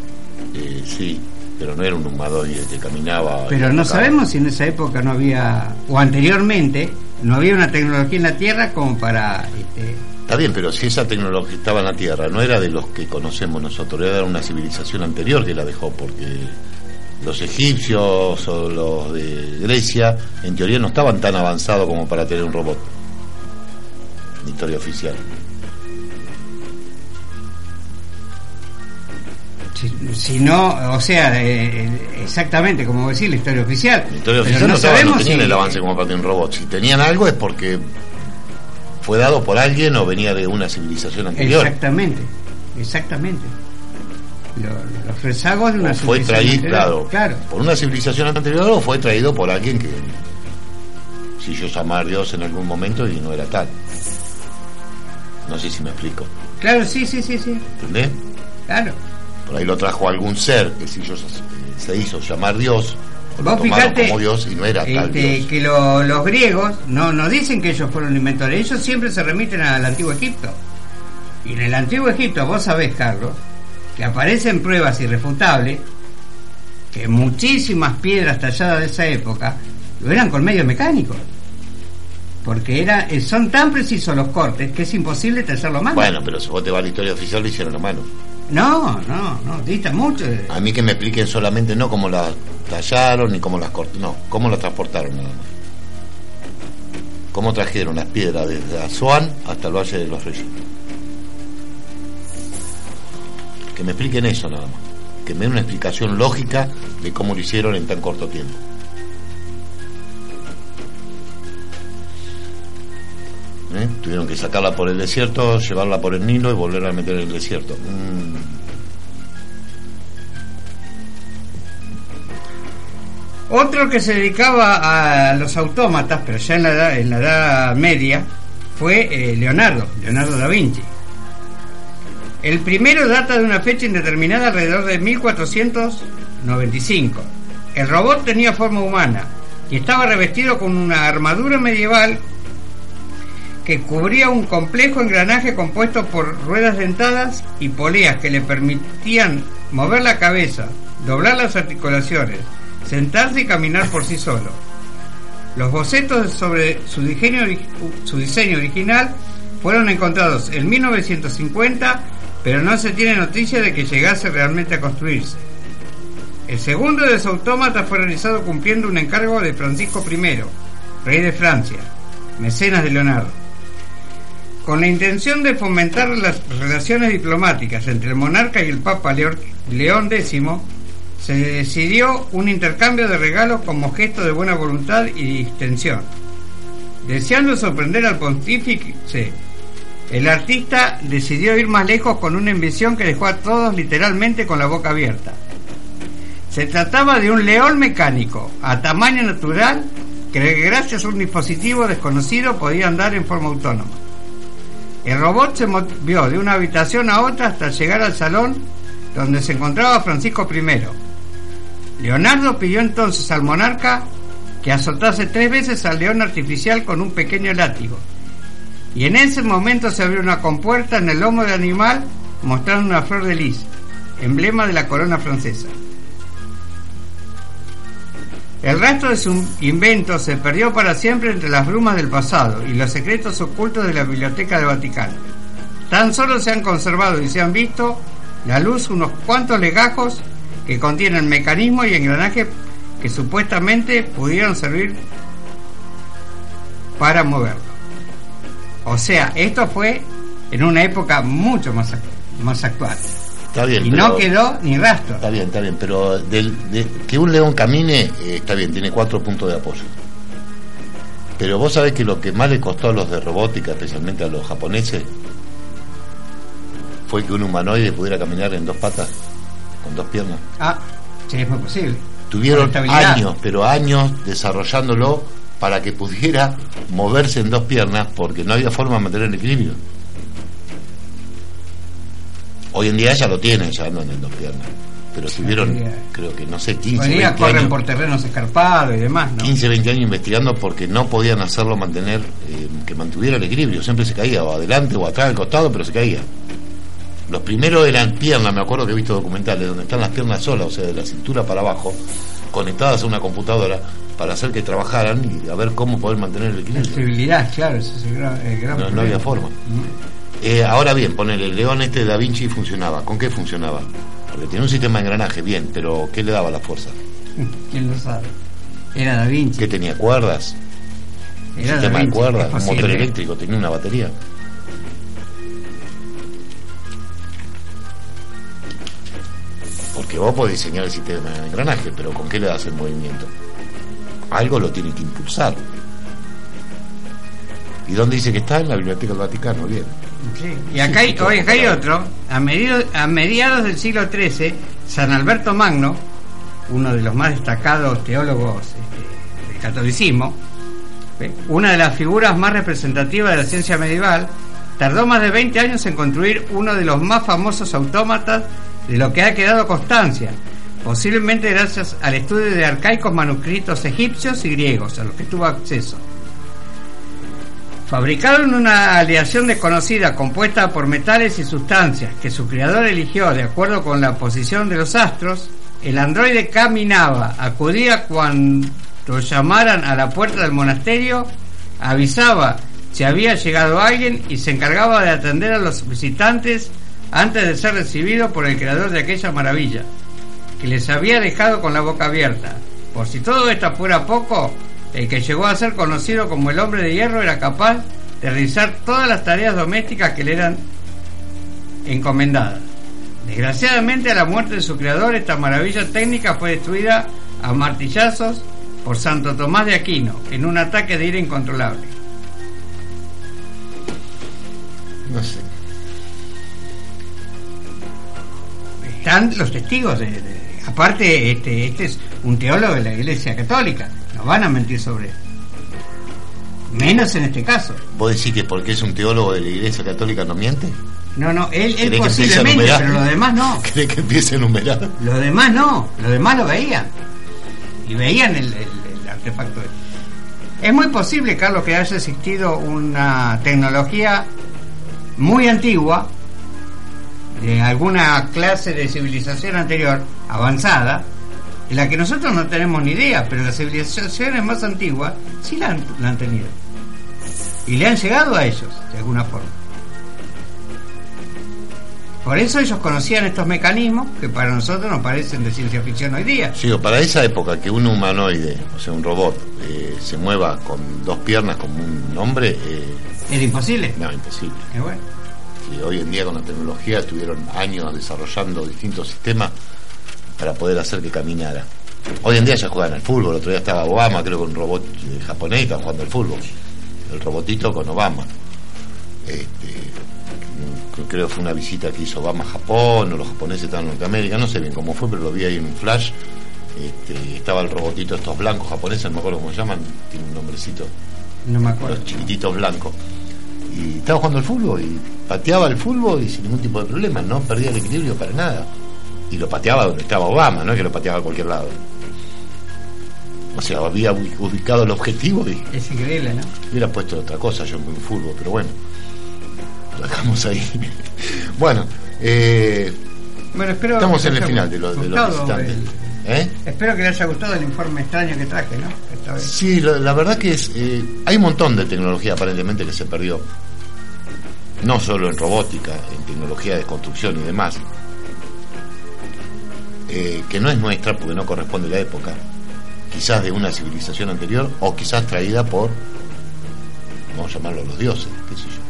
eh, sí, pero no era un humanoide que caminaba. Pero no sabemos si en esa época no había, o anteriormente, no había una tecnología en la Tierra como para... Este, Está bien, pero si esa tecnología estaba en la Tierra, no era de los que conocemos nosotros, era de una civilización anterior que la dejó, porque los egipcios o los de Grecia, en teoría, no estaban tan avanzados como para tener un robot. Historia oficial. si, no, o sea, eh, exactamente como decir la historia oficial. La historia Pero oficial no, estaba- no sabemos tenían si- el avance como para tener un robot. Si tenían algo es porque fue dado por alguien o venía de una civilización anterior. Exactamente, exactamente. Lo- los rezagos de una O fue civilización traído, claro, por una civilización anterior o fue traído por alguien que si yo llamar a Dios en algún momento y no era tal. No sé si me explico. Claro, sí, sí, sí, sí. ¿Entendés? Claro. Por ahí lo trajo algún ser que si yo se hizo llamar Dios, Vos fijate como Dios y no era tal este, Dios. que lo- los griegos no, no dicen que ellos fueron inventores, ellos siempre se remiten al antiguo Egipto. Y en el antiguo Egipto, vos sabés, Carlos, que aparecen pruebas irrefutables que muchísimas piedras talladas de esa época lo eran con medios mecánicos. Porque era, eh, son tan precisos los cortes que es imposible tallarlo a mano. Bueno, pero si vos te vas a la historia oficial lo hicieron a mano. No, no, no, dista mucho. A mí que me expliquen solamente no cómo las tallaron ni cómo las cortaron, no, cómo las transportaron nada más. Cómo trajeron las piedras desde Azuán hasta el Valle de los Reyes. Que me expliquen eso nada más. Que me den una explicación lógica de cómo lo hicieron en tan corto tiempo. ¿Eh? Tuvieron que sacarla por el desierto, llevarla por el Nilo y volverla a meter en el desierto. Mm. Otro que se dedicaba a los autómatas, pero ya en la edad, en la edad media, fue eh, Leonardo, Leonardo da Vinci. El primero data de una fecha indeterminada alrededor de 1495. El robot tenía forma humana y estaba revestido con una armadura medieval cubría un complejo engranaje compuesto por ruedas dentadas y poleas que le permitían mover la cabeza, doblar las articulaciones, sentarse y caminar por sí solo. Los bocetos sobre su diseño, ori- su diseño original fueron encontrados en 1950, pero no se tiene noticia de que llegase realmente a construirse. El segundo de los autómatas fue realizado cumpliendo un encargo de Francisco I, rey de Francia, mecenas de Leonardo. Con la intención de fomentar las relaciones diplomáticas entre el monarca y el Papa León X, se decidió un intercambio de regalos como gesto de buena voluntad y distensión. Deseando sorprender al pontífice, el artista decidió ir más lejos con una invención que dejó a todos literalmente con la boca abierta. Se trataba de un león mecánico, a tamaño natural, que gracias a un dispositivo desconocido podía andar en forma autónoma. El robot se movió de una habitación a otra hasta llegar al salón donde se encontraba Francisco I. Leonardo pidió entonces al monarca que azotase tres veces al león artificial con un pequeño látigo. Y en ese momento se abrió una compuerta en el lomo del animal mostrando una flor de lis, emblema de la corona francesa. El resto de su invento se perdió para siempre entre las brumas del pasado y los secretos ocultos de la Biblioteca del Vaticano. Tan solo se han conservado y se han visto la luz unos cuantos legajos que contienen mecanismos y engranajes que supuestamente pudieron servir para moverlo. O sea, esto fue en una época mucho más, más actual. Está bien. Y pero- no quedó ni rastro. Está bien, está bien, pero del- de- que un león camine, eh, está bien, tiene cuatro puntos de apoyo. Pero vos sabés que lo que más le costó a los de robótica, especialmente a los japoneses, fue que un humanoide pudiera caminar en dos patas, con dos piernas. Ah, sí, es muy posible. Tuvieron años, pero años desarrollándolo para que pudiera moverse en dos piernas porque no había forma de mantener el equilibrio. Hoy en día ya lo tienen, ya andan en dos piernas. Pero estuvieron, podría- creo que no sé, 15, Hoy día 20 corren años, por terrenos escarpados y demás, ¿no? 15, 20 años investigando porque no podían hacerlo mantener, eh, que mantuviera el equilibrio. Siempre se caía, o adelante o atrás, al costado, pero se caía. Los primeros eran piernas, me acuerdo que he visto documentales donde están las piernas solas, o sea, de la cintura para abajo, conectadas a una computadora para hacer que trabajaran y a ver cómo poder mantener el La equilibrio. estabilidad, claro, ese es el gran, el gran No, había forma. Eh, ahora bien, ponele, el león este de Da Vinci funcionaba. ¿Con qué funcionaba? Porque tenía un sistema de engranaje, bien, pero ¿qué le daba la fuerza? ¿Quién lo sabe? Era Da Vinci. ¿Qué tenía? ¿Cuerdas? ¿Un Era Da sistema de cuerdas? ¿Un motor eléctrico? ¿Tenía una batería? Porque vos podés diseñar el sistema de engranaje, pero ¿con qué le das el movimiento? Algo lo tiene que impulsar. ¿Y dónde dice que está? En la Biblioteca del Vaticano, bien. Sí, Y acá hay, oye, acá hay otro. A, medido- a mediados del siglo XIII, San Alberto Magno, uno de los más destacados teólogos este, del catolicismo, una de las figuras más representativas de la ciencia medieval, tardó más de 20 años en construir uno de los más famosos autómatas de lo que ha quedado constancia, posiblemente gracias al estudio de arcaicos manuscritos egipcios y griegos, a los que tuvo acceso. Fabricado en una aleación desconocida compuesta por metales y sustancias que su creador eligió de acuerdo con la posición de los astros, el androide caminaba, acudía cuando llamaran a la puerta del monasterio, avisaba si había llegado alguien y se encargaba de atender a los visitantes antes de ser recibido por el creador de aquella maravilla, que les había dejado con la boca abierta. Por si todo esto fuera poco, el que llegó a ser conocido como el hombre de hierro era capaz de realizar todas las tareas domésticas que le eran encomendadas. Desgraciadamente a la muerte de su creador esta maravilla técnica fue destruida a martillazos por Santo Tomás de Aquino en un ataque de ira incontrolable. No sé. Están los testigos de, de- aparte este, este es un teólogo de la Iglesia Católica, no van a mentir sobre él. Menos en este caso. ¿Vos decís que porque es un teólogo de la Iglesia Católica no miente? No, no, él, él ¿Querés que empiece a posiblemente, pero los demás no. ¿Cree que empiece a enumerar? Los demás no, los demás lo veían. Y veían el, el- el artefacto. Es muy posible, Carlos, que haya existido una tecnología muy antigua, de alguna clase de civilización anterior, avanzada, la que nosotros no tenemos ni idea, pero las civilizaciones más antiguas sí la han, la han tenido. Y le han llegado a ellos, de alguna forma. Por eso ellos conocían estos mecanismos que para nosotros nos parecen de ciencia ficción hoy día. Sí, o para esa época que un humanoide, o sea, un robot, eh, se mueva con dos piernas como un hombre, eh, Era imposible. no, imposible. Y bueno, hoy en día con la tecnología estuvieron años desarrollando distintos sistemas para poder hacer que caminara. Hoy en día ya juegan al fútbol, el otro día estaba Obama, creo que un robot eh, japonés y estaban jugando al fútbol. El robotito con Obama. Este, mm, creo que fue una visita que hizo Obama a Japón, o los japoneses estaban en Norteamérica, no sé bien cómo fue, pero lo vi ahí en un flash. Este, estaba el robotito estos blancos japoneses, no me acuerdo cómo se llaman, tiene un nombrecito, No me acuerdo. los chiquititos blancos. Y estaba jugando al fútbol y pateaba el fútbol y sin ningún tipo de problema, no perdía el equilibrio para nada. Y lo pateaba donde estaba Obama, no es que lo pateaba a cualquier lado. O sea, había ubi- ubicado el objetivo y Es increíble, ¿no? hubiera puesto otra cosa yo en fútbol, pero bueno, lo dejamos ahí. bueno, eh, Bueno, espero estamos en el final de, los de los visitantes. el- ¿Eh? Espero que les haya gustado el informe extraño que traje, ¿no? Esta vez. Sí, la verdad que es, eh, hay un montón de tecnología aparentemente que se perdió. No solo en robótica, en tecnología de construcción y demás. Eh, que no es nuestra porque no corresponde a la época. Quizás de una civilización anterior o quizás traída por, vamos a llamarlo los dioses, qué sé yo.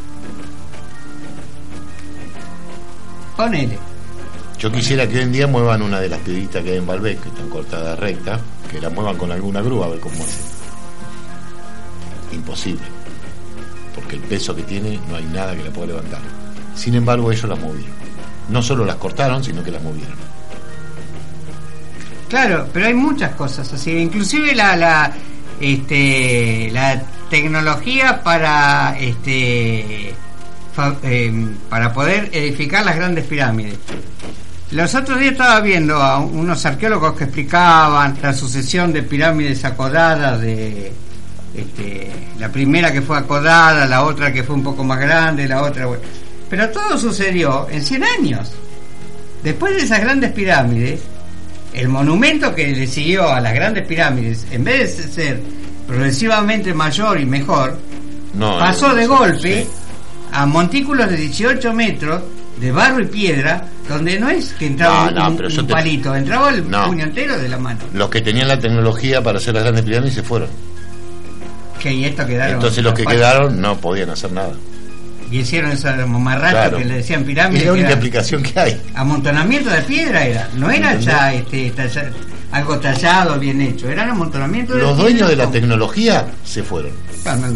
Ponele. Yo quisiera que hoy en día muevan una de las piedritas que hay en Balbec, que están cortadas recta, que la muevan con alguna grúa a ver cómo es. Imposible. Porque el peso que tiene no hay nada que la pueda levantar. Sin embargo, ellos las movieron. No solo las cortaron, sino que las movieron. Claro, pero hay muchas cosas así, inclusive la la este tecnología para este eh, para poder edificar las grandes pirámides. Los otros días estaba viendo a unos arqueólogos que explicaban la sucesión de pirámides acodadas de este, la primera que fue acodada, la otra que fue un poco más grande, la otra pero todo sucedió en 100 años. Después de esas grandes pirámides, el monumento que le siguió a las grandes pirámides, en vez de ser progresivamente mayor y mejor, No, pasó no, de golpe sí. a montículos de 18 metros de barro y piedra, donde no es que entraba No, un, te- palito, entraba el puño entero de la mano. Los que tenían la tecnología para hacer las grandes pirámides se fueron. Que y esto quedaron. Entonces los que quedaron no podían hacer nada. Y hicieron esa mamarracha Claro. que le decían Es pirámide. la que única era explicación que hay. amontonamiento de piedra era, no era ya este, talla- algo tallado, bien hecho, era un amontonamiento de Los piedra dueños de la tecnología se fueron. Bueno,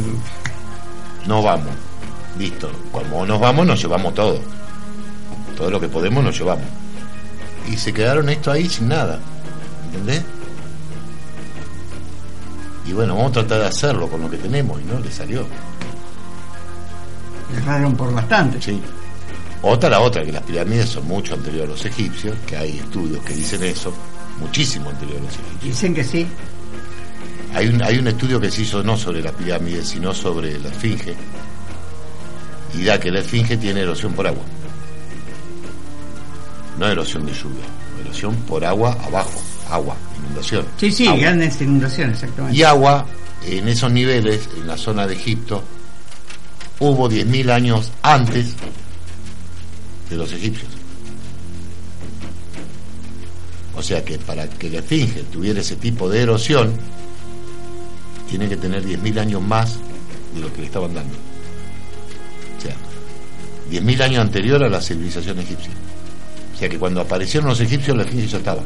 No vamos. Listo. Como nos vamos, nos llevamos todo. Todo lo que podemos nos llevamos. Y se quedaron esto ahí sin nada. ¿Entendés? Y bueno, vamos a tratar de hacerlo con lo que tenemos y no le salió. Erraron por bastante. Sí. Otra la otra, que las pirámides son mucho anteriores a los egipcios, que hay estudios que dicen eso, muchísimo anterior a los egipcios. Dicen que sí. Hay un, hay un estudio que se hizo no sobre la pirámide, sino sobre la esfinge. Y da que la esfinge tiene erosión por agua. No erosión de lluvia, erosión por agua abajo, agua, inundación. Sí, sí, Agua. grandes inundaciones, exactamente. Y agua, en esos niveles, en la zona de Egipto, hubo 10.000 años antes de los egipcios. O sea que para que la esfinge tuviera ese tipo de erosión, tiene que tener 10.000 años más de lo que le estaban dando. O sea, 10.000 años anterior a la civilización egipcia. O sea que cuando aparecieron los egipcios, la esfinge ya estaba.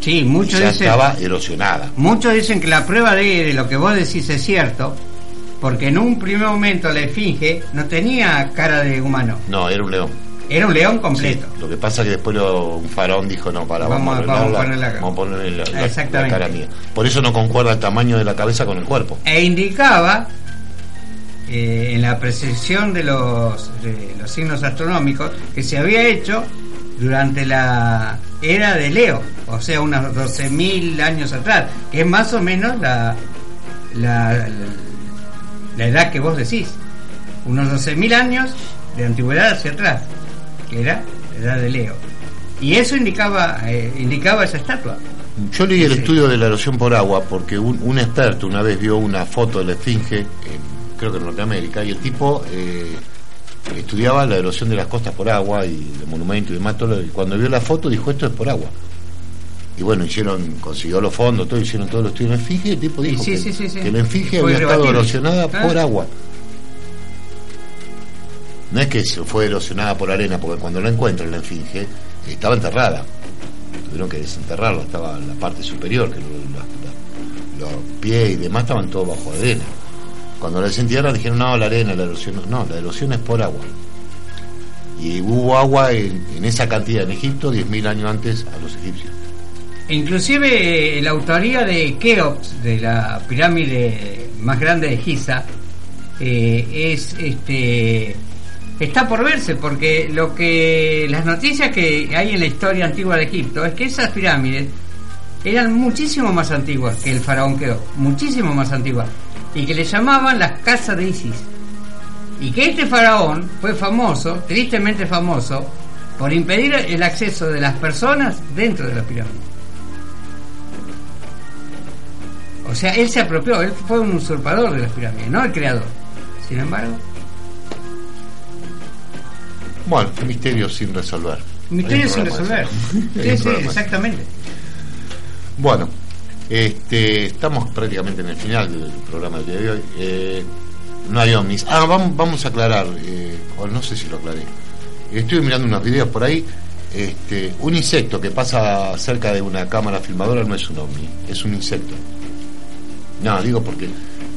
Sí, muchos ya dicen, estaba erosionada. muchos dicen que la prueba de, de lo que vos decís es cierto, porque en un primer momento la esfinge no tenía cara de humano, No, era un león. era un león Sí, completo. lo que pasa es que después lo- un faraón dijo, no, para, Vamos vamos, a- a vamos a ponerle la, la- Exactamente. la cara mía. Por eso no concuerda el tamaño de la cabeza con el cuerpo. E indicaba eh, en la precisión de los, de los signos astronómicos que se había hecho durante la era de Leo, o sea, unos 12.000 años atrás, que es más o menos la, la, la, la edad que vos decís, unos 12.000 años de antigüedad hacia atrás, que era la edad de Leo. Y eso indicaba, eh, indicaba esa estatua. Yo leí el Sí. estudio de la erosión por agua porque un, un experto una vez vio una foto de la esfinge, en- creo que en Norteamérica, y el tipo eh, estudiaba la erosión de las costas por agua y el monumento y demás, todo y cuando vio la foto dijo esto es por agua. Y bueno, hicieron, consiguió los fondos, todo, hicieron todos los estudios esfinge y el tipo dijo sí, que, sí, sí, que la esfinge Fue había estado erosionada Ah. por agua. No es que se fue erosionada por arena, porque cuando la encuentran la esfinge, estaba enterrada. Tuvieron que desenterrarla, estaba en la parte superior, que lo- la- la- los pies y demás estaban todos bajo arena. Cuando la desentierran dijeron, no, la arena, la erosión. No, la erosión es por agua. Y hubo agua en, en esa cantidad en Egipto 10.000 años antes a los egipcios. Inclusive eh, la autoría de Keops, de la pirámide más grande de Giza, eh, es este está por verse porque lo que las noticias que hay en la historia antigua de Egipto es que esas pirámides eran muchísimo más antiguas que el faraón Keops, muchísimo más antiguas y que le llamaban las casas de Isis. Y que este faraón fue famoso, tristemente famoso, por impedir el acceso de las personas dentro de la pirámide. O sea, él se apropió, él fue un usurpador de las pirámides, no el creador. Sin embargo, Bueno, misterios sin resolver. misterio Hay un sin resolver. Sí, sí, exactamente. Bueno, este, estamos prácticamente en el final del programa del día de hoy. Eh, no hay ovnis. Ah, vamos, vamos a aclarar, eh, o no sé si lo aclaré. Estoy mirando unos videos por ahí. Este, un insecto que pasa cerca de una cámara filmadora no es un ovni, es un insecto. No, digo porque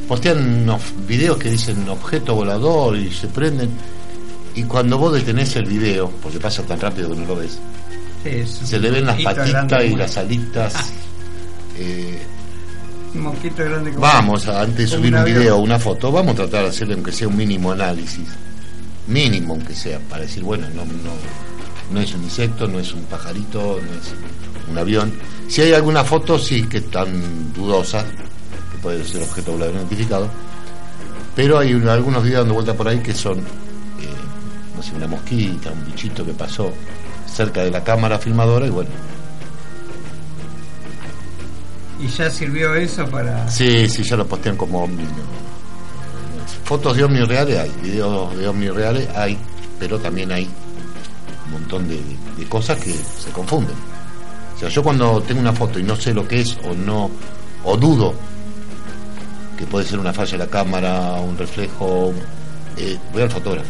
postean unos videos que dicen objeto volador y se prenden. Y cuando vos detenés el video, porque pasa tan rápido que no lo ves, Sí, se le ven las patitas y las alitas. eh, Un mosquito grande como- Vamos, a- antes de subir un video o una foto, vamos a tratar de hacerle aunque sea un mínimo análisis. Mínimo aunque sea, para decir, bueno, no, no, no es un insecto, no es un pajarito, no es un avión. Si hay alguna foto, sí que están dudosas, puede ser objeto volador identificado, pero hay un- algunos videos dando vuelta por ahí que son, eh, no sé, una mosquita, un bichito que pasó cerca de la cámara filmadora y bueno, Y ya sirvió eso para... Sí, sí, ya lo postean como ovni. Fotos de ovnis reales hay, videos de ovnis reales hay, pero también hay un montón de cosas que se confunden. O sea, yo cuando tengo una foto y no sé lo que es o no, o dudo que puede ser una falla de la cámara, un reflejo, eh, voy al fotógrafo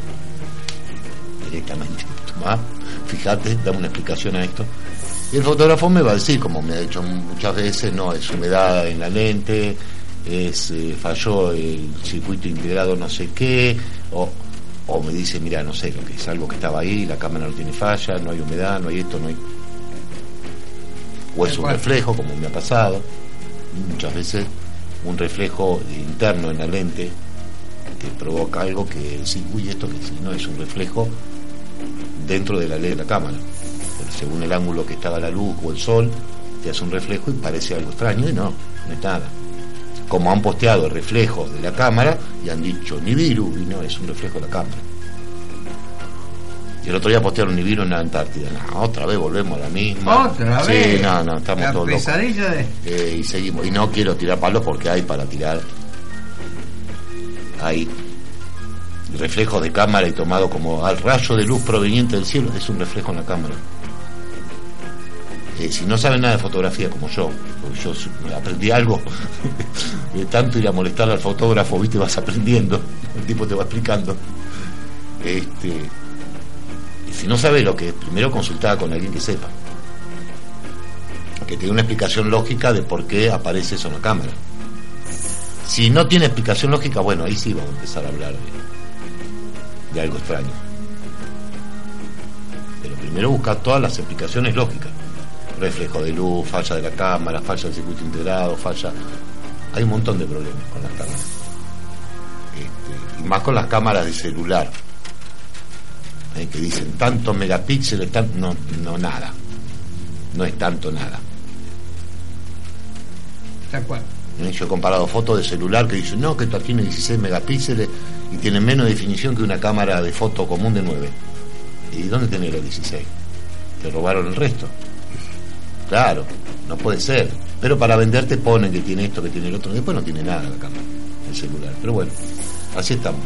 directamente. Tomá, fíjate, dame una explicación a esto. Y el fotógrafo me va a decir, como me ha dicho muchas veces, no, es humedad en la lente, es eh, falló el circuito integrado no sé qué, o, o me dice, mira, no sé, lo que es algo que estaba ahí, la cámara no tiene falla, no hay humedad, no hay esto, no hay... O es un reflejo, como me ha pasado, muchas veces un reflejo interno en la lente que provoca algo que sí, uy, esto que sí, no es un reflejo dentro de la ley de la cámara. Según el ángulo que estaba la luz o el sol, te hace un reflejo y parece algo extraño y no, no es nada. Como han posteado el reflejo de la cámara y han dicho Nibiru y no, es un reflejo de la cámara. Y el otro día postearon Nibiru en la Antártida. No, otra vez volvemos a la misma. Otra sí, vez. no, no, estamos La todos locos. pesadilla de... Eh, y seguimos. Y no quiero tirar palos porque hay para tirar. Hay reflejos de cámara y tomado como al rayo de luz proveniente del cielo. Es un reflejo en la cámara. Eh, si no saben nada de fotografía como yo, porque yo aprendí algo de tanto ir a molestar al fotógrafo, viste, vas aprendiendo, el tipo te va explicando. Este, si no sabes lo que es, primero consultaba con alguien que sepa que tiene una explicación lógica de por qué aparece eso en la cámara. Si no tiene explicación lógica, bueno, ahí sí vamos a empezar a hablar de, de algo extraño. Pero primero buscar todas las explicaciones lógicas. Reflejo de luz, falla de la cámara, falla del circuito integrado, falla... Hay un montón de problemas con las cámaras. Este, y más con las cámaras de celular. Eh, que dicen tantos megapíxeles, tan... no, no nada. No es tanto nada. Tal cual. ¿eh? Yo he comparado fotos de celular que dicen, no, que esta tiene 16 megapíxeles y tiene menos definición que una cámara de foto común de 9. ¿Y dónde tenés los 16? Te robaron el resto. Claro, no puede ser. Pero para venderte ponen que tiene esto, que tiene el otro. Después no tiene nada la cámara, el celular. Pero bueno, así estamos.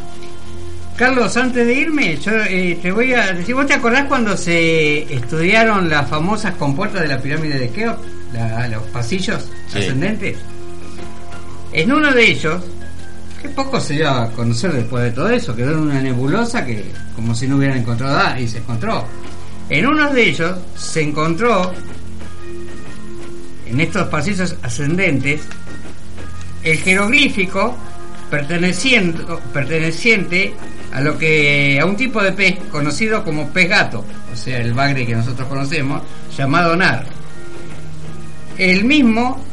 Carlos, antes de irme, yo eh, te voy a decir, ¿vos te acordás cuando se estudiaron las famosas compuertas de la pirámide de Keops? La- los pasillos Sí. ascendentes. En uno de ellos, Que poco se dio a conocer después de todo eso, quedó en una nebulosa que como si no hubieran encontrado nada y se encontró. En uno de ellos se encontró, en estos pasillos ascendentes, el jeroglífico perteneciente a lo que a un tipo de pez conocido como pez gato, o sea, el bagre que nosotros conocemos, llamado nar. El mismo,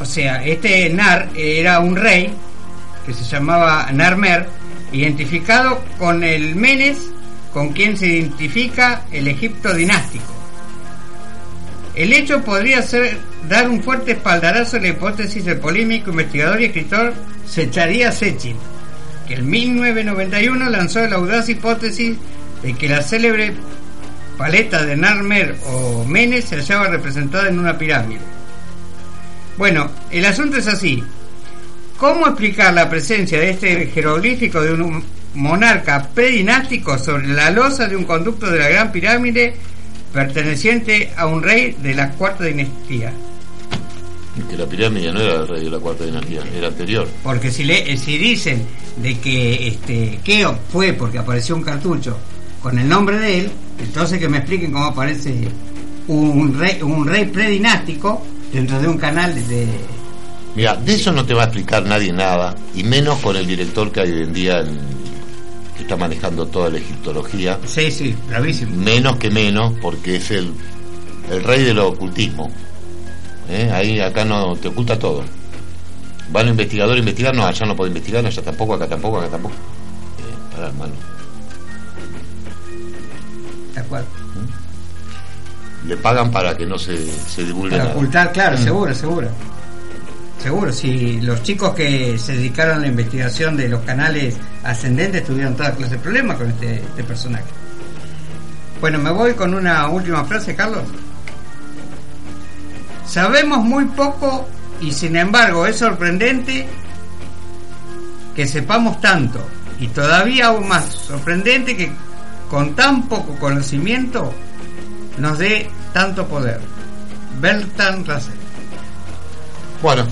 o sea, este nar era un rey que se llamaba Narmer, identificado con el Menes, con quien se identifica el Egipto dinástico. El hecho podría ser dar un fuerte espaldarazo a la hipótesis del polémico investigador y escritor Secharía Sechin, que en 1991 lanzó la audaz hipótesis de que la célebre paleta de Narmer o Menes se hallaba representada en una pirámide. Bueno, el asunto es así. ¿Cómo explicar la presencia de este jeroglífico de un monarca predinástico sobre la losa de un conducto de la Gran Pirámide perteneciente a un rey de la cuarta dinastía? Que la pirámide no era el rey de la cuarta dinastía, era anterior. Porque si, le, si dicen de que este Keo fue porque apareció un cartucho con el nombre de él, entonces que me expliquen cómo aparece un rey, un rey predinástico dentro de un canal de... Mira, de eso no te va a explicar nadie nada, y menos con el director que hay hoy en día en- que está manejando toda la egiptología, Sí, sí, bravísimo. menos que menos, porque es el, el rey del ocultismo. ¿Eh? Ahí acá no te oculta todo. Va el investigador a investigar, no, allá no puede investigar, allá tampoco, acá tampoco, acá tampoco. Eh, pará, hermano. De acuerdo. Le pagan para que no se, se divulgue Para nada. ocultar, claro, Mm. seguro, seguro. Seguro, si los chicos que se dedicaron a la investigación de los canales ascendentes tuvieron toda clase de problemas con este, este personaje. Bueno, me voy con una última frase, Carlos. Sabemos muy poco y sin embargo es sorprendente que sepamos tanto y todavía aún más sorprendente que con tan poco conocimiento nos dé tanto poder. Bertrand Russell. Bueno,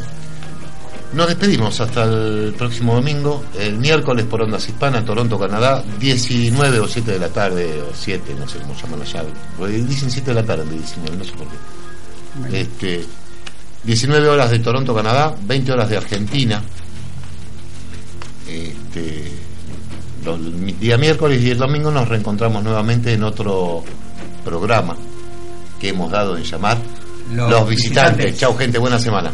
nos despedimos hasta el próximo domingo, el miércoles por Ondas Hispana, Toronto, Canadá, 19 o 7 de la tarde, o 7, no sé cómo llaman allá. porque Dicen 7 de la tarde, 19, no sé por qué. Este, 19 horas de Toronto, Canadá, 20 horas de Argentina. Este, los- día miércoles y el domingo nos reencontramos nuevamente en otro programa que hemos dado en llamar Los Los, visitantes. visitantes. Chau gente, buena semana.